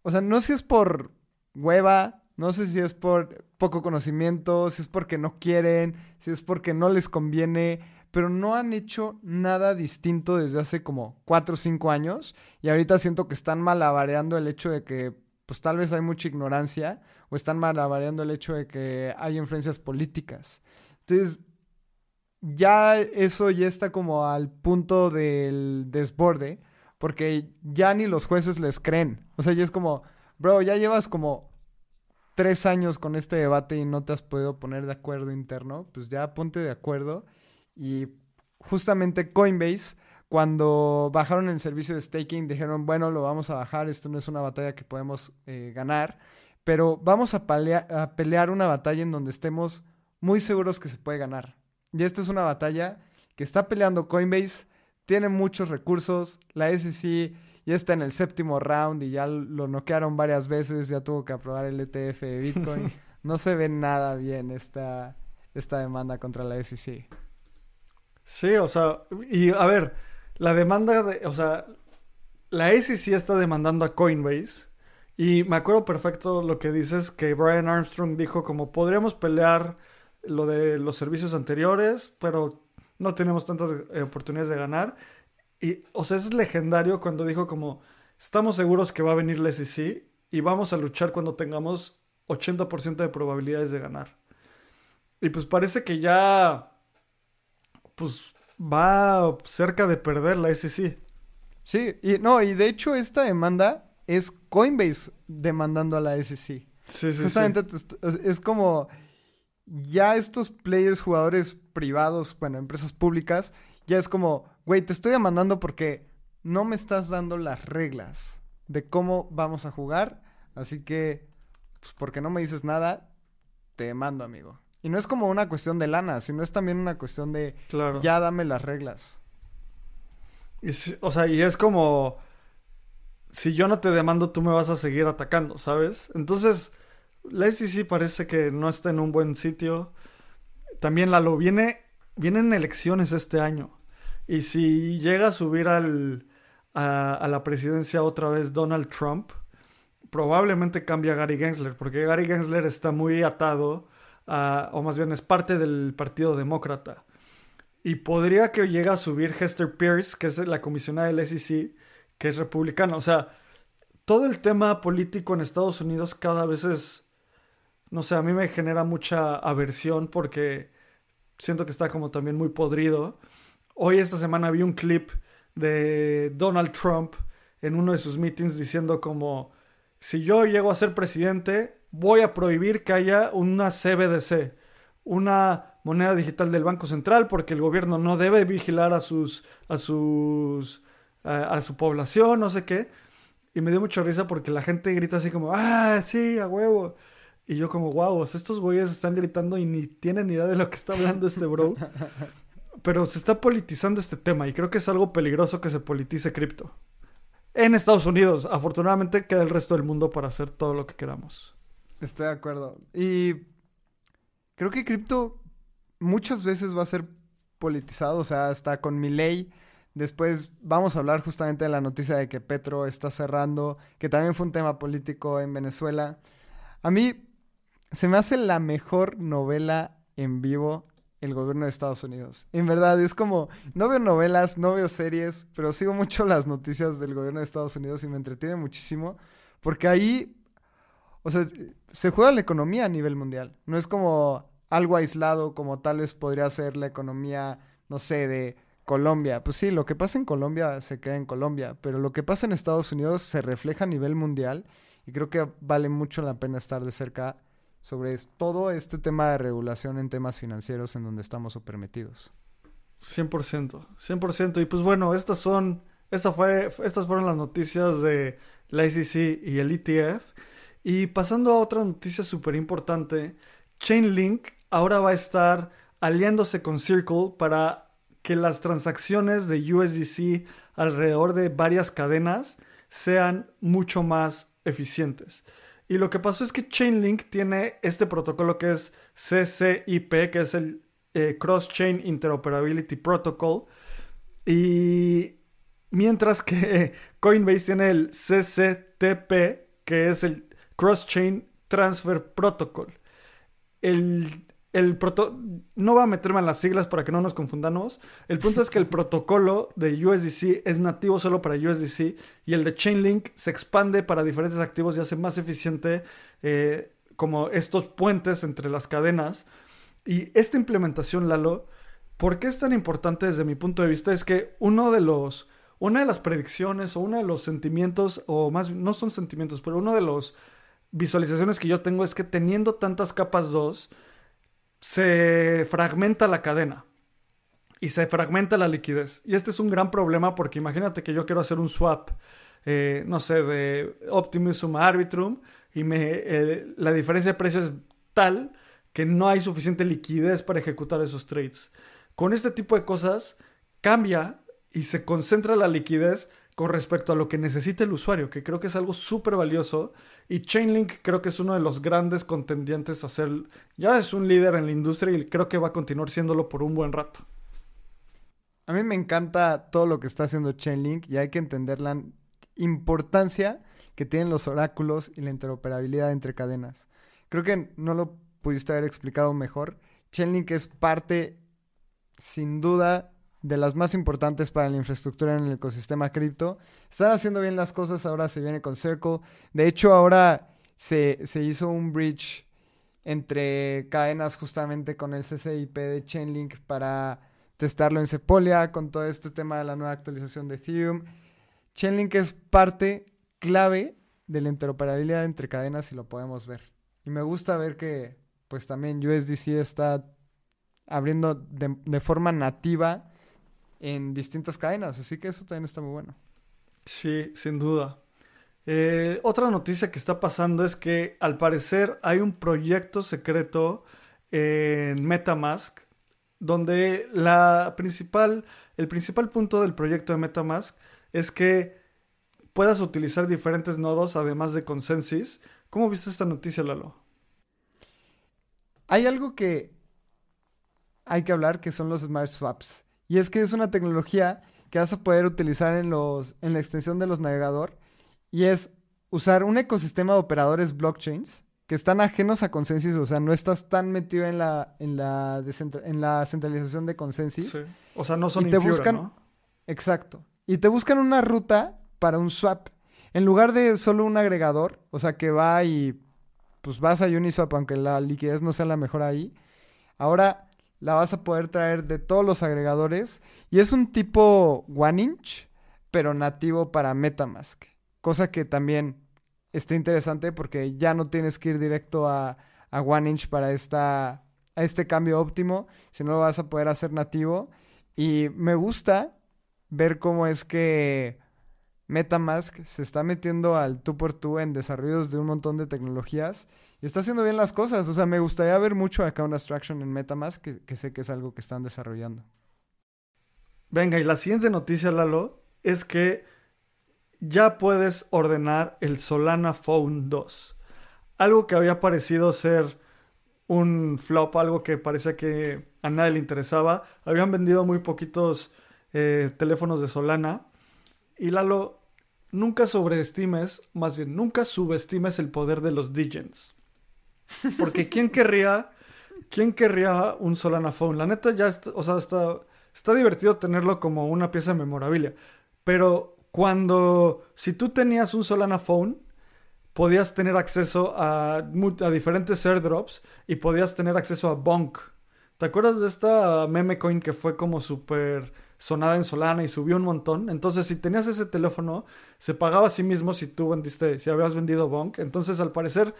Speaker 2: o sea, no si es por hueva, no sé si es por poco conocimiento, si es porque no quieren, si es porque no les conviene, pero no han hecho nada distinto desde hace como 4 o 5 años y ahorita siento que están malabareando el hecho de que pues tal vez hay mucha ignorancia o están malabareando el hecho de que hay influencias políticas. Entonces, ya eso ya está como al punto del desborde, porque ya ni los jueces les creen. O sea, ya es como, bro, ya llevas como tres años con este debate y no te has podido poner de acuerdo interno, pues ya ponte de acuerdo. Y justamente Coinbase, cuando bajaron el servicio de staking, dijeron, bueno, lo vamos a bajar, esto no es una batalla que podemos eh, ganar, pero vamos a, a pelear una batalla en donde estemos muy seguros que se puede ganar. Y esta es una batalla que está peleando Coinbase, tiene muchos recursos, la SEC ya está en el séptimo round y ya lo noquearon varias veces, ya tuvo que aprobar el ETF de Bitcoin. no se ve nada bien esta, esta demanda contra la SEC.
Speaker 1: Sí, o sea, y a ver, la demanda de, o sea, la SEC está demandando a Coinbase y me acuerdo perfecto lo que dices que Brian Armstrong dijo como podríamos pelear lo de los servicios anteriores, pero no tenemos tantas eh, oportunidades de ganar. Y, o sea, es legendario cuando dijo como, estamos seguros que va a venir la SEC y vamos a luchar cuando tengamos 80% de probabilidades de ganar. Y pues parece que ya, pues va cerca de perder la SEC.
Speaker 2: Sí, y no, y de hecho esta demanda es Coinbase demandando a la SEC.
Speaker 1: Sí, sí,
Speaker 2: Justamente es como ya estos players, jugadores privados, bueno, empresas públicas, ya es como, güey, te estoy demandando porque no me estás dando las reglas de cómo vamos a jugar, así que, pues porque no me dices nada, te demando, amigo. Y no es como una cuestión de lana, sino es también una cuestión de,
Speaker 1: claro.
Speaker 2: ya dame las reglas.
Speaker 1: Y, o sea, y es como, si yo no te demando, tú me vas a seguir atacando, ¿sabes? Entonces la SEC parece que no está en un buen sitio. También Lalo, viene, vienen elecciones este año. Y si llega a subir al, a, la presidencia otra vez Donald Trump, probablemente cambia a Gary Gensler, porque Gary Gensler está muy atado, a, o más bien es parte del Partido Demócrata. Y podría que llegue a subir Hester Pierce, que es la comisionada del SEC, que es republicana. O sea, todo el tema político en Estados Unidos cada vez es no sé, a mí me genera mucha aversión porque siento que está como también muy podrido. Hoy esta semana vi un clip de Donald Trump en uno de sus meetings diciendo como, si yo llego a ser presidente, voy a prohibir que haya una CBDC, una moneda digital del Banco Central, porque el gobierno no debe vigilar a sus, a sus, a, su población, no sé qué. Y me dio mucha risa porque la gente grita así como, ah, sí, a huevo. Y yo como, wow, estos güeyes están gritando y ni tienen idea de lo que está hablando este bro. Pero se está politizando este tema y creo que es algo peligroso que se politice cripto. En Estados Unidos, afortunadamente queda el resto del mundo para hacer todo lo que queramos.
Speaker 2: Estoy de acuerdo. Y creo que cripto muchas veces va a ser politizado, o sea, hasta con mi ley. Después vamos a hablar justamente de la noticia de que Petro está cerrando, que también fue un tema político en Venezuela. A mí se me hace la mejor novela en vivo el gobierno de Estados Unidos. En verdad, es como, no veo novelas, no veo series, pero sigo mucho las noticias del gobierno de Estados Unidos y me entretiene muchísimo, porque ahí, o sea, se juega la economía a nivel mundial. No es como algo aislado como tal vez podría ser la economía, no sé, de Colombia. Pues sí, lo que pasa en Colombia se queda en Colombia, pero lo que pasa en Estados Unidos se refleja a nivel mundial y creo que vale mucho la pena estar de cerca sobre todo este tema de regulación en temas financieros en donde estamos súper metidos.
Speaker 1: 100%, 100%. Y pues bueno, estas son, esta fue, estas fueron las noticias de la ICC y el ETF. Y pasando a otra noticia súper importante, Chainlink ahora va a estar aliándose con Circle para que las transacciones de USDC alrededor de varias cadenas sean mucho más eficientes. Y lo que pasó es que Chainlink tiene este protocolo que es CCIP, que es el eh, Cross Chain Interoperability Protocol. Y mientras que Coinbase tiene el CCTP, que es el Cross Chain Transfer Protocol. El, el proto no va a meterme en las siglas para que no nos confundamos. El punto es que el protocolo de USDC es nativo solo para USDC y el de Chainlink se expande para diferentes activos y hace más eficiente eh, como estos puentes entre las cadenas. Y esta implementación, Lalo, ¿por qué es tan importante desde mi punto de vista? Es que uno de los, una de las predicciones o uno de los sentimientos, o más, no son sentimientos, pero uno de los visualizaciones que yo tengo es que teniendo tantas capas 2, se fragmenta la cadena y se fragmenta la liquidez. Y este es un gran problema porque imagínate que yo quiero hacer un swap, eh, no sé, de Optimism a Arbitrum y me, eh, la diferencia de precio es tal que no hay suficiente liquidez para ejecutar esos trades. Con este tipo de cosas cambia y se concentra la liquidez con respecto a lo que necesita el usuario, que creo que es algo súper valioso. Y Chainlink creo que es uno de los grandes contendientes a ser, ya es un líder en la industria y creo que va a continuar siéndolo por un buen rato.
Speaker 2: A mí me encanta todo lo que está haciendo Chainlink y hay que entender la importancia que tienen los oráculos y la interoperabilidad entre cadenas. Creo que no lo pudiste haber explicado mejor. Chainlink es parte, sin duda, de las más importantes para la infraestructura en el ecosistema cripto. Están haciendo bien las cosas, ahora se viene con Circle. De hecho, ahora se, hizo un bridge entre cadenas justamente con el CCIP de Chainlink para testarlo en Sepolia con todo este tema de la nueva actualización de Ethereum. Chainlink es parte clave de la interoperabilidad entre cadenas y lo podemos ver. Y me gusta ver que pues también USDC está abriendo de forma nativa en distintas cadenas, así que eso también está muy bueno.
Speaker 1: Sí, sin duda. Eh, otra noticia que está pasando es que al parecer hay un proyecto secreto en Metamask donde la principal, el principal punto del proyecto de Metamask es que puedas utilizar diferentes nodos además de Consensus. ¿Cómo viste esta noticia, Lalo?
Speaker 2: Hay algo que hay que hablar que son los Smart Swaps. Y es que es una tecnología que vas a poder utilizar en, los, en la extensión de los navegador y es usar un ecosistema de operadores blockchains que están ajenos a Consensus, o sea, no estás tan metido en la, en la, en la centralización de Consensus. Sí.
Speaker 1: O sea, no son y te buscan,
Speaker 2: Exacto. Y te buscan una ruta para un swap. En lugar de solo un agregador, o sea, que va y pues vas a Uniswap, aunque la liquidez no sea la mejor ahí. Ahora la vas a poder traer de todos los agregadores y es un tipo one inch, pero nativo para MetaMask. Cosa que también está interesante porque ya no tienes que ir directo a, a one inch para esta, este cambio óptimo, sino lo vas a poder hacer nativo. Y me gusta ver cómo es que MetaMask se está metiendo al tú por tú en desarrollos de un montón de tecnologías y está haciendo bien las cosas. O sea, me gustaría ver mucho Account Abstraction en Metamask, que, que sé que es algo que están desarrollando.
Speaker 1: Venga, y la siguiente noticia, Lalo, es que ya puedes ordenar el Solana Phone 2. Algo que había parecido ser un flop, algo que parecía que a nadie le interesaba. Habían vendido muy poquitos eh, teléfonos de Solana. Y Lalo, nunca sobreestimes, más bien, nunca subestimes el poder de los Digens. Porque ¿quién querría, quién querría un Solana Phone? La neta ya está, o sea, está, está divertido tenerlo como una pieza memorabilia. Pero cuando, si tú tenías un Solana Phone, podías tener acceso a, a diferentes airdrops y podías tener acceso a Bonk. ¿Te acuerdas de esta meme coin que fue como súper sonada en Solana y subió un montón? Entonces, si tenías ese teléfono, se pagaba a sí mismo si tú vendiste, si habías vendido Bonk. Entonces, al parecer,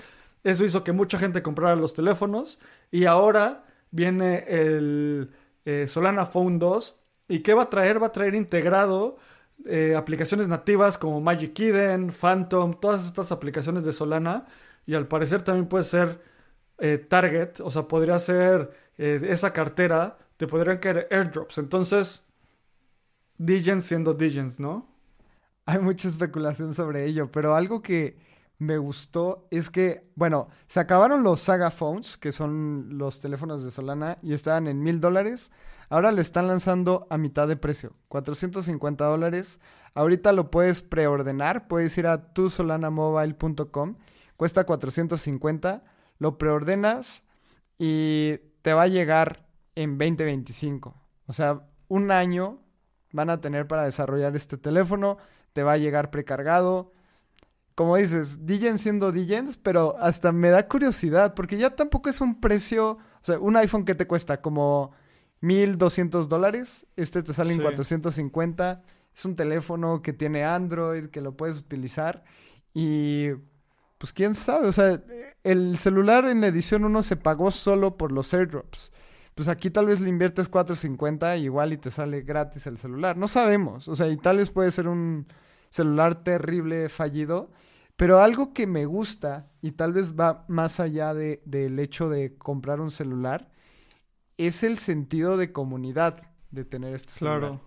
Speaker 1: eso hizo que mucha gente comprara los teléfonos y ahora viene el eh, Solana Phone 2. ¿Y qué va a traer? Va a traer integrado eh, aplicaciones nativas como Magic Eden, Phantom, todas estas aplicaciones de Solana. Y al parecer también puede ser eh, Target, o sea, podría ser esa cartera, te podrían caer airdrops. Entonces, Digens siendo Digens, ¿no?
Speaker 2: hay mucha especulación sobre ello, pero algo que me gustó es que, bueno, se acabaron los Saga Phones, que son los teléfonos de Solana, y estaban en mil dólares. Ahora lo están lanzando a mitad de precio, 450 dólares. Ahorita lo puedes preordenar, puedes ir a tusolanamobile.com, cuesta 450, lo preordenas y te va a llegar en 2025. O sea, un año van a tener para desarrollar este teléfono, te va a llegar precargado. Como dices, Digen siendo Digens, pero hasta me da curiosidad, porque ya tampoco es un precio, o sea, un iPhone que te cuesta como 1200 dólares, este te sale en 450, es un teléfono que tiene Android, que lo puedes utilizar y pues quién sabe, o sea, el celular en la edición 1 se pagó solo por los airdrops pues aquí tal vez le inviertes 4.50 igual y te sale gratis el celular. No sabemos, o sea, y tal vez puede ser un celular terrible, fallido, pero algo que me gusta y tal vez va más allá de, del hecho de comprar un celular es el sentido de comunidad de tener este celular. Claro.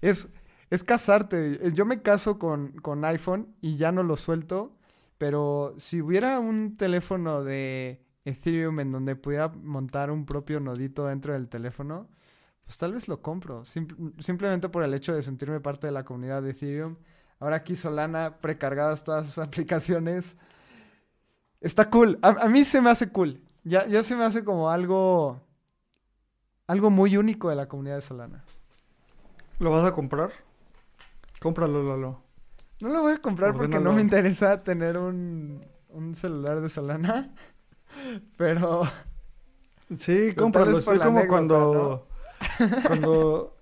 Speaker 2: Es, es casarte. Yo me caso con, con iPhone y ya no lo suelto, pero si hubiera un teléfono de Ethereum en donde pudiera montar un propio nodito dentro del teléfono, pues tal vez lo compro. simplemente por el hecho de sentirme parte de la comunidad de Ethereum. Ahora aquí Solana, precargadas todas sus aplicaciones. Está cool. A, mí se me hace cool. Ya, ya se me hace como algo. Algo muy único de la comunidad de Solana.
Speaker 1: ¿Lo vas a comprar? Cómpralo, Lalo.
Speaker 2: No lo voy a comprar porque no me interesa tener un, un celular de Solana. Pero.
Speaker 1: Sí, cómpralo. Estoy como cuando. Cuando.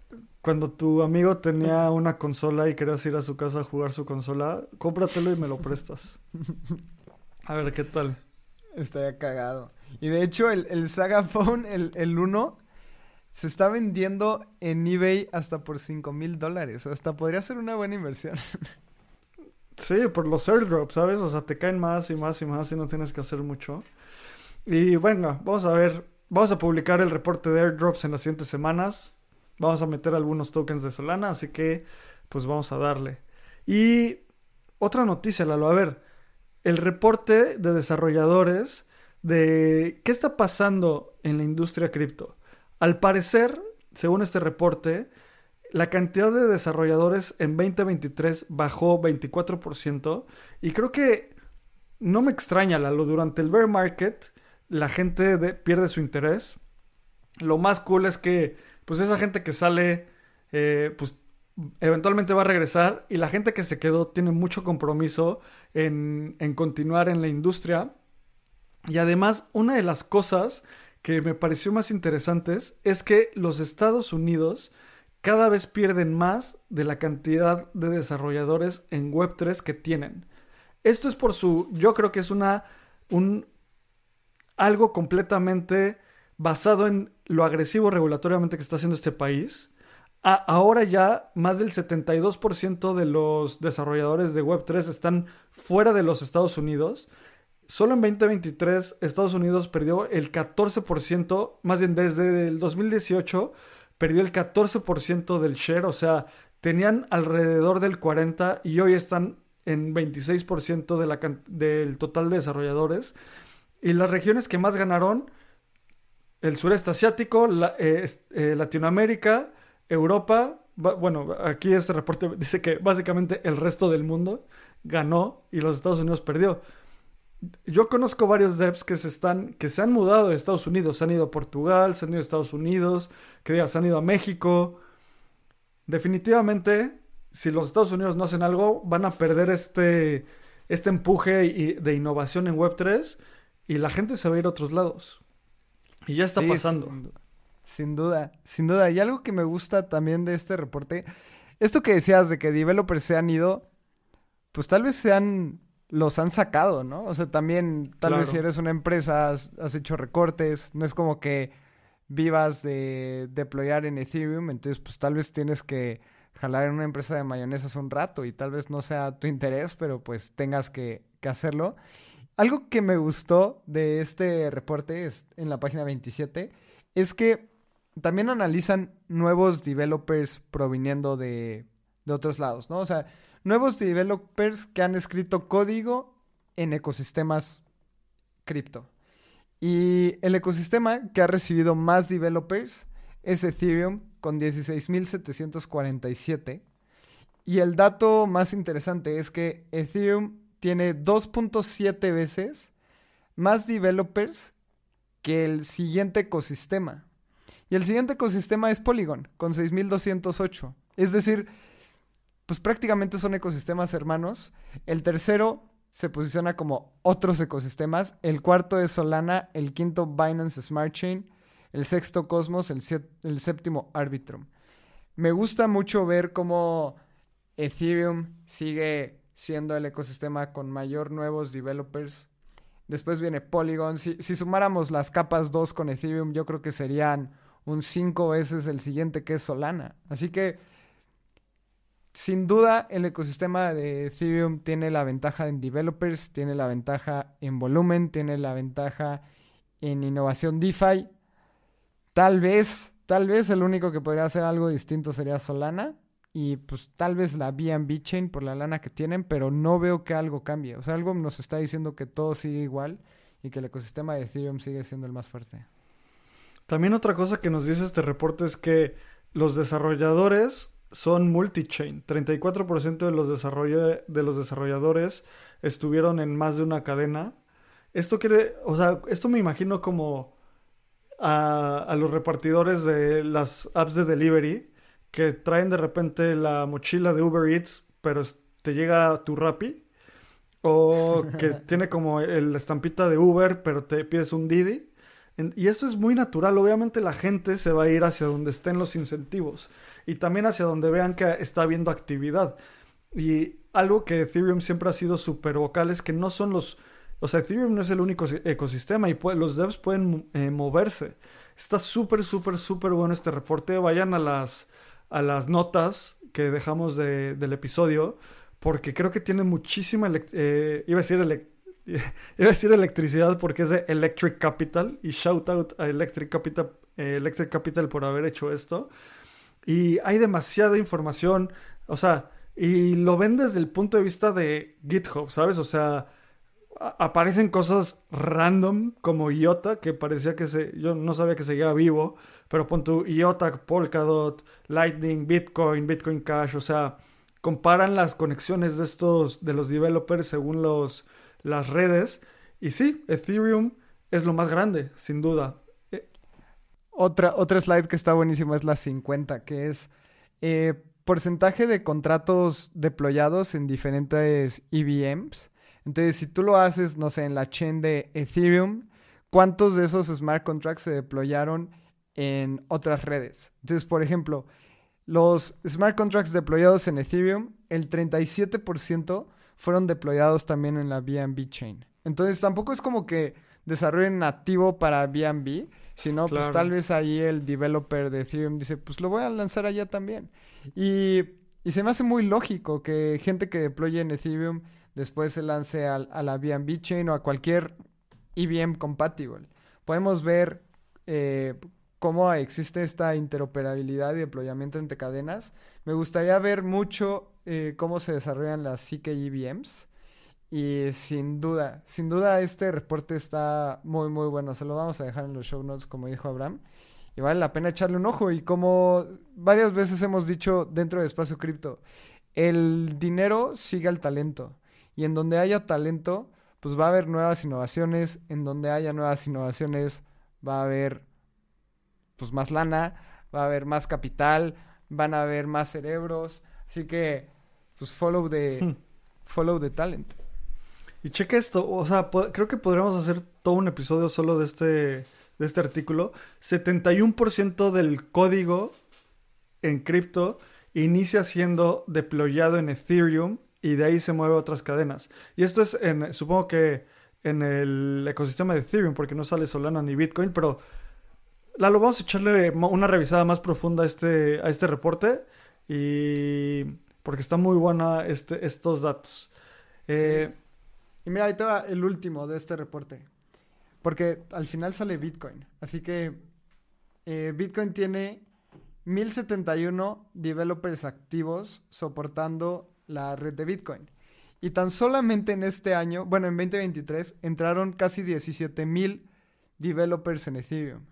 Speaker 1: Cuando tu amigo tenía una consola y querías ir a su casa a jugar su consola, cómpratelo y me lo prestas. A ver qué tal.
Speaker 2: Estaría cagado. Y de hecho, el, el Saga Phone, el, el 1, se está vendiendo en eBay hasta por 5 mil dólares. Hasta podría ser una buena inversión.
Speaker 1: Sí, por los airdrops, ¿sabes? O sea, te caen más y más y más y no tienes que hacer mucho. Y bueno, vamos a ver, vamos a publicar el reporte de airdrops en las siguientes semanas. Vamos a meter algunos tokens de Solana, así que pues vamos a darle. Y otra noticia, Lalo, a ver, el reporte de desarrolladores de qué está pasando en la industria cripto. Al parecer, según este reporte, la cantidad de desarrolladores en 2023 bajó 24% y creo que no me extraña, Lalo, durante el bear market la gente pierde su interés. Lo más cool es que, pues esa gente que sale, eh, pues eventualmente va a regresar y la gente que se quedó tiene mucho compromiso en, en continuar en la industria. Y además, una de las cosas que me pareció más interesantes es que los Estados Unidos cada vez pierden más de la cantidad de desarrolladores en Web3 que tienen. Esto es por su, yo creo que es una, un, algo completamente basado en lo agresivo regulatoriamente que está haciendo este país. ahora ya más del 72% de los desarrolladores de Web3 están fuera de los Estados Unidos. Solo en 2023 Estados Unidos perdió el 14%, más bien desde el 2018 perdió el 14% del share, o sea, tenían alrededor del 40% y hoy están en 26% de la, del total de desarrolladores. Y las regiones que más ganaron, el sureste asiático, eh, eh, Latinoamérica, Europa, bueno, aquí este reporte dice que básicamente el resto del mundo ganó y los Estados Unidos perdió. Yo conozco varios devs que se están, que se han mudado de Estados Unidos, se han ido a Portugal, se han ido a Estados Unidos, que digas, se han ido a México. Definitivamente, si los Estados Unidos no hacen algo, van a perder este, este empuje de innovación en Web3 y la gente se va a ir a otros lados. Y ya está pasando.
Speaker 2: Sin, duda, sin duda. Y algo que me gusta también de este reporte, esto que decías de que developers se han ido, pues tal vez se han, los han sacado, ¿no? O sea, también, tal vez si eres una empresa, has, hecho recortes, no es como que vivas de deployar en Ethereum, entonces pues tal vez tienes que jalar en una empresa de mayonesas un rato y tal vez no sea tu interés, pero pues tengas que, que hacerlo. Algo que me gustó de este reporte es, en la página 27 es que también analizan nuevos developers proviniendo de, de otros lados, ¿no? O sea, nuevos developers que han escrito código en ecosistemas cripto. Y el ecosistema que ha recibido más developers es Ethereum con 16.747. Y el dato más interesante es que Ethereum tiene 2.7 veces más developers que el siguiente ecosistema. Y el siguiente ecosistema es Polygon, con 6.208. Es decir, pues prácticamente son ecosistemas hermanos. El tercero se posiciona como otros ecosistemas. El cuarto es Solana, el quinto Binance Smart Chain, el sexto Cosmos, el, el séptimo Arbitrum. Me gusta mucho ver cómo Ethereum sigue siendo el ecosistema con mayor nuevos developers. Después viene Polygon. Si, sumáramos las capas 2 con Ethereum, yo creo que serían un 5 veces el siguiente que es Solana. Así que, sin duda, el ecosistema de Ethereum tiene la ventaja en developers, tiene la ventaja en volumen, tiene la ventaja en innovación DeFi. Tal vez, tal vez el único que podría hacer algo distinto sería Solana y pues tal vez la BNB Chain por la lana que tienen, pero no veo que algo cambie. O sea, algo nos está diciendo que todo sigue igual y que el ecosistema de Ethereum sigue siendo el más fuerte.
Speaker 1: También otra cosa que nos dice este reporte es que los desarrolladores son multi-chain. 34% de los, de los desarrolladores estuvieron en más de una cadena. Esto quiere, o sea, esto me imagino como a, los repartidores de las apps de delivery que traen de repente la mochila de Uber Eats, pero te llega tu Rappi. O que tiene como el estampita de Uber, pero te pides un Didi. Y esto es muy natural. Obviamente la gente se va a ir hacia donde estén los incentivos. Y también hacia donde vean que está habiendo actividad. Y algo que Ethereum siempre ha sido súper vocal es que no son los o sea, Ethereum no es el único ecosistema y los devs pueden eh, moverse. Está súper, súper, súper bueno este reporte. Vayan a las, a las notas que dejamos del episodio porque creo que tiene muchísima... Eh, iba, a decir iba a decir electricidad porque es de Electric Capital y shout out a Electric Capital, eh, Electric Capital por haber hecho esto. Y hay demasiada información, o sea, y lo ven desde el punto de vista de GitHub, ¿sabes? O sea, aparecen cosas random como IOTA, que parecía que se, yo no sabía que seguía vivo, pero pon tu IOTA, Polkadot, Lightning, Bitcoin, Bitcoin Cash, o sea, comparan las conexiones de estos, de los developers según los, las redes, y sí, Ethereum es lo más grande, sin duda. Eh,
Speaker 2: otra, otra slide que está buenísima es la 50, que es eh, porcentaje de contratos deployados en diferentes EVMs entonces, si tú lo haces, no sé, en la chain de Ethereum, ¿cuántos de esos smart contracts se deployaron en otras redes? Entonces, por ejemplo, los smart contracts deployados en Ethereum, el 37% fueron deployados también en la BNB chain. Entonces, tampoco es como que desarrollen nativo para BNB, sino pues tal vez ahí el developer de Ethereum dice, pues lo voy a lanzar allá también. Y, y se me hace muy lógico que gente que deploye en Ethereum después se lance a, la BNB Chain o a cualquier EVM compatible. Podemos ver eh, cómo existe esta interoperabilidad y deployamiento entre cadenas. Me gustaría ver mucho eh, cómo se desarrollan las CK EVMs. Y sin duda, sin duda este reporte está muy, muy bueno. Se lo vamos a dejar en los show notes, como dijo Abraham. Y vale la pena echarle un ojo. Y como varias veces hemos dicho dentro de Espacio Cripto, el dinero sigue al talento. Y en donde haya talento, pues va a haber nuevas innovaciones. En donde haya nuevas innovaciones, va a haber pues más lana, va a haber más capital, van a haber más cerebros. Así que, pues follow the, hmm. follow the talent.
Speaker 1: Y cheque esto, o sea, creo que podríamos hacer todo un episodio solo de este, de este artículo. 71% del código en cripto inicia siendo deployado en Ethereum y de ahí se mueve otras cadenas. Y esto es, en, supongo que en el ecosistema de Ethereum, porque no sale Solana ni Bitcoin, pero Lalo, vamos a echarle una revisada más profunda a este, a este reporte y porque está muy buena este, estos datos. Eh,
Speaker 2: y mira, ahí te va el último de este reporte, porque al final sale Bitcoin, así que eh, Bitcoin tiene 1071 developers activos soportando la red de Bitcoin. Y tan solamente en este año, bueno, en 2023, entraron casi 17 mil developers en Ethereum.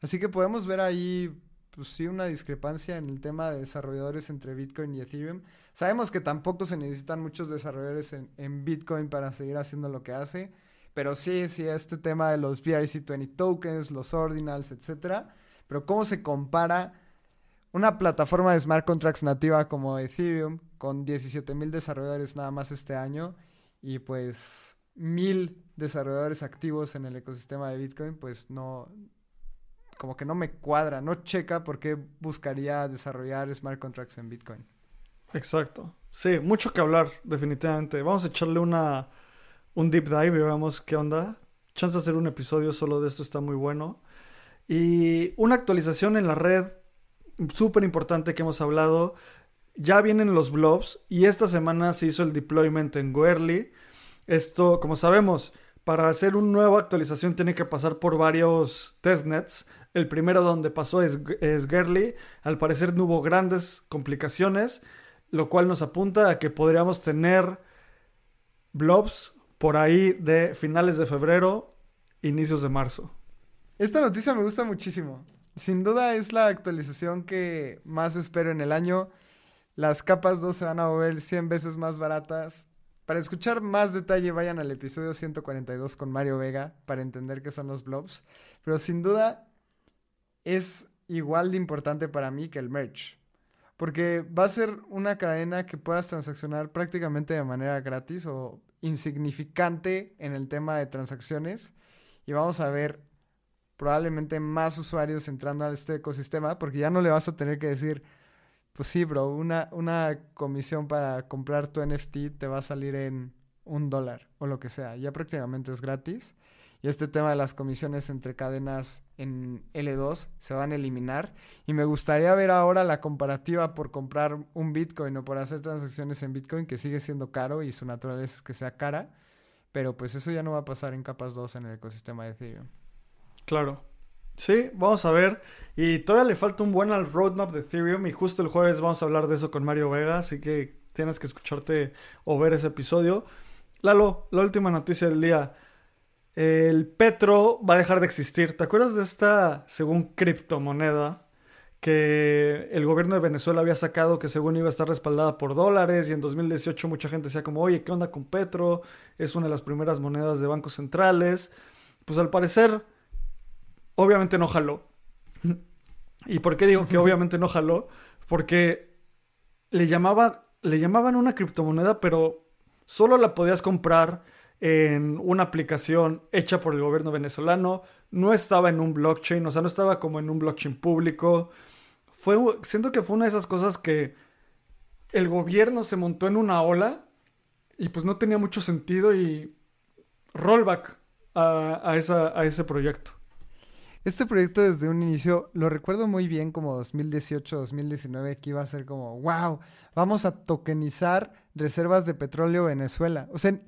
Speaker 2: Así que podemos ver ahí, pues sí, una discrepancia en el tema de desarrolladores entre Bitcoin y Ethereum. Sabemos que tampoco se necesitan muchos desarrolladores en, Bitcoin para seguir haciendo lo que hace. Pero sí, sí, este tema de los BRC20 tokens, los ordinals, etcétera. Pero cómo se compara una plataforma de smart contracts nativa como Ethereum con 17 mil desarrolladores nada más este año y pues mil desarrolladores activos en el ecosistema de Bitcoin, pues no, como que no me cuadra, no checa por qué buscaría desarrollar smart contracts en Bitcoin.
Speaker 1: Exacto. Sí, mucho que hablar, definitivamente. Vamos a echarle una un deep dive y veamos qué onda. Chance de hacer un episodio solo de esto está muy bueno. Y una actualización en la red súper importante que hemos hablado. Ya vienen los blobs y esta semana se hizo el deployment en Goerli. Esto, como sabemos, para hacer una nueva actualización tiene que pasar por varios testnets. El primero donde pasó es, es. Al parecer no hubo grandes complicaciones, lo cual nos apunta a que podríamos tener blobs por ahí de finales de febrero, inicios de marzo.
Speaker 2: Esta noticia me gusta muchísimo. Sin duda es la actualización que más espero en el año. Las capas 2 se van a volver 100 veces más baratas. Para escuchar más detalle vayan al episodio 142 con Mario Vega para entender qué son los blobs. Pero sin duda es igual de importante para mí que el merch. Porque va a ser una cadena que puedas transaccionar prácticamente de manera gratis o insignificante en el tema de transacciones y vamos a ver probablemente más usuarios entrando a este ecosistema porque ya no le vas a tener que decir, pues sí, bro, una, una comisión para comprar tu NFT te va a salir en un dólar o lo que sea, ya prácticamente es gratis y este tema de las comisiones entre cadenas en L2 se van a eliminar. Y me gustaría ver ahora la comparativa por comprar un Bitcoin o por hacer transacciones en Bitcoin, que sigue siendo caro y su naturaleza es que sea cara. Pero pues eso ya no va a pasar en capas 2 en el ecosistema de Ethereum.
Speaker 1: Claro. Sí, vamos a ver. Y todavía le falta un buen al roadmap de Ethereum. Y justo el jueves vamos a hablar de eso con Mario Vega. Así que tienes que escucharte o ver ese episodio. Lalo, la última noticia del día el petro va a dejar de existir. ¿Te acuerdas de esta, según criptomoneda, que el gobierno de Venezuela había sacado que según iba a estar respaldada por dólares y en 2018 mucha gente decía como, oye, ¿qué onda con Petro? Es una de las primeras monedas de bancos centrales. Pues al parecer, obviamente no jaló. ¿Y por qué digo que obviamente no jaló? Porque le, llamaba, le llamaban una criptomoneda, pero solo la podías comprar en una aplicación hecha por el gobierno venezolano, no estaba en un blockchain, o sea, no estaba como en un blockchain público. Fue, siento que fue una de esas cosas que el gobierno se montó en una ola y pues no tenía mucho sentido y rollback a, ese proyecto.
Speaker 2: Este proyecto desde un inicio lo recuerdo muy bien como 2018-2019 que iba a ser como, wow, vamos a tokenizar reservas de petróleo Venezuela. O sea,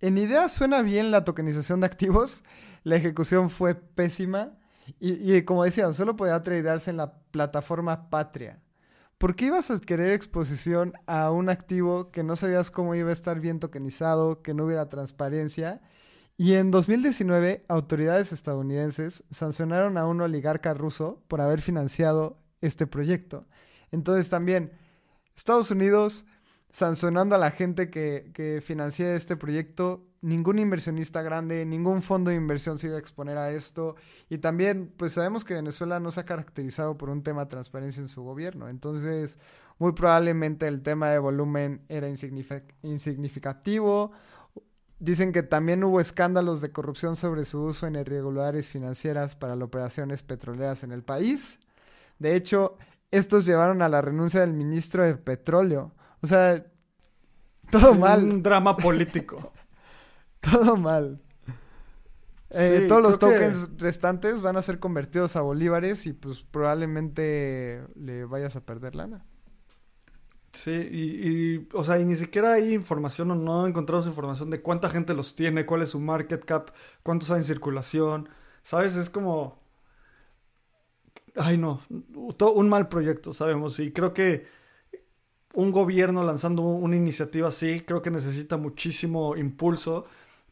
Speaker 2: en idea suena bien la tokenización de activos, la ejecución fue pésima y, como decían, solo podía tradearse en la plataforma Patria. ¿Por qué ibas a querer exposición a un activo que no sabías cómo iba a estar bien tokenizado, que no hubiera transparencia? Y en 2019, autoridades estadounidenses sancionaron a un oligarca ruso por haber financiado este proyecto. Entonces también, Estados Unidos sancionando a la gente que, que financie este proyecto. Ningún inversionista grande, ningún fondo de inversión se iba a exponer a esto. Y también, pues sabemos que Venezuela no se ha caracterizado por un tema de transparencia en su gobierno. Entonces, muy probablemente el tema de volumen era insignificativo. Dicen que también hubo escándalos de corrupción sobre su uso en irregulares financieras para las operaciones petroleras en el país. De hecho, estos llevaron a la renuncia del ministro de Petróleo, o sea, todo mal.
Speaker 1: Un drama político.
Speaker 2: todo mal. Eh, todos los tokens restantes van a ser convertidos a bolívares y pues probablemente le vayas a perder lana.
Speaker 1: Sí, y, o sea, y ni siquiera hay información o no encontramos información de cuánta gente los tiene, cuál es su market cap, cuántos hay en circulación, ¿sabes? Es como... Ay, no, un mal proyecto, sabemos, y creo que un gobierno lanzando una iniciativa así, creo que necesita muchísimo impulso.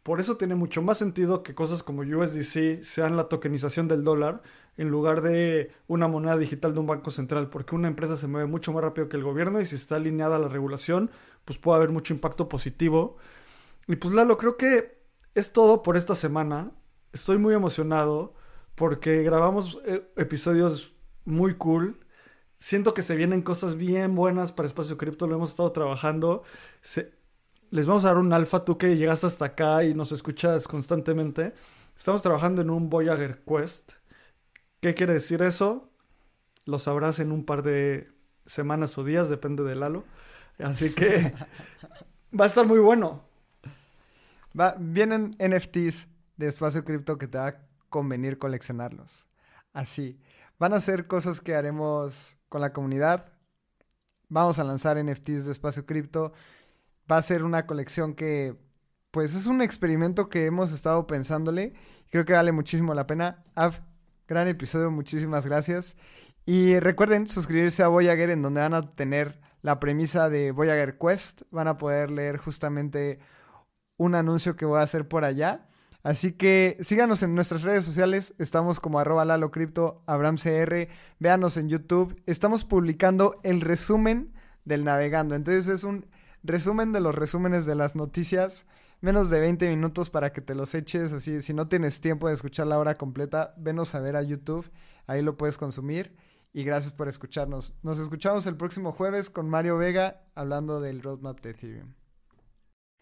Speaker 1: Por eso tiene mucho más sentido que cosas como USDC sean la tokenización del dólar en lugar de una moneda digital de un banco central, porque una empresa se mueve mucho más rápido que el gobierno y si está alineada a la regulación, pues puede haber mucho impacto positivo. Y pues Lalo, creo que es todo por esta semana. Estoy muy emocionado porque grabamos eh, episodios muy cool. Siento que se vienen cosas bien buenas para Espacio Cripto, lo hemos estado trabajando. Les vamos a dar un alfa, tú que llegaste hasta acá y nos escuchas constantemente. Estamos trabajando en un Voyager Quest. ¿Qué quiere decir eso? Lo sabrás en un par de semanas o días, depende de Lalo. Así que va a estar muy bueno.
Speaker 2: Va, vienen NFTs de Espacio Cripto que te va a convenir coleccionarlos. Así. Van a ser cosas que haremos con la comunidad. Vamos a lanzar NFTs de Espacio Cripto. Va a ser una colección que, pues, es un experimento que hemos estado pensándole. Creo que vale muchísimo la pena. Av, gran episodio, muchísimas gracias. Y recuerden suscribirse a Voyager, en donde van a tener la premisa de Voyager Quest. Van a poder leer justamente un anuncio que voy a hacer por allá. Así que síganos en nuestras redes sociales. Estamos como arroba Lalo Cripto, AbramCR. Véanos en YouTube. Estamos publicando el resumen del navegando. Entonces es un resumen de los resúmenes de las noticias. Menos de 20 minutos para que te los eches. Así, si no tienes tiempo de escuchar la hora completa, venos a ver a YouTube. Ahí lo puedes consumir. Y gracias por escucharnos. Nos escuchamos el próximo jueves con Mario Vega hablando del roadmap de Ethereum.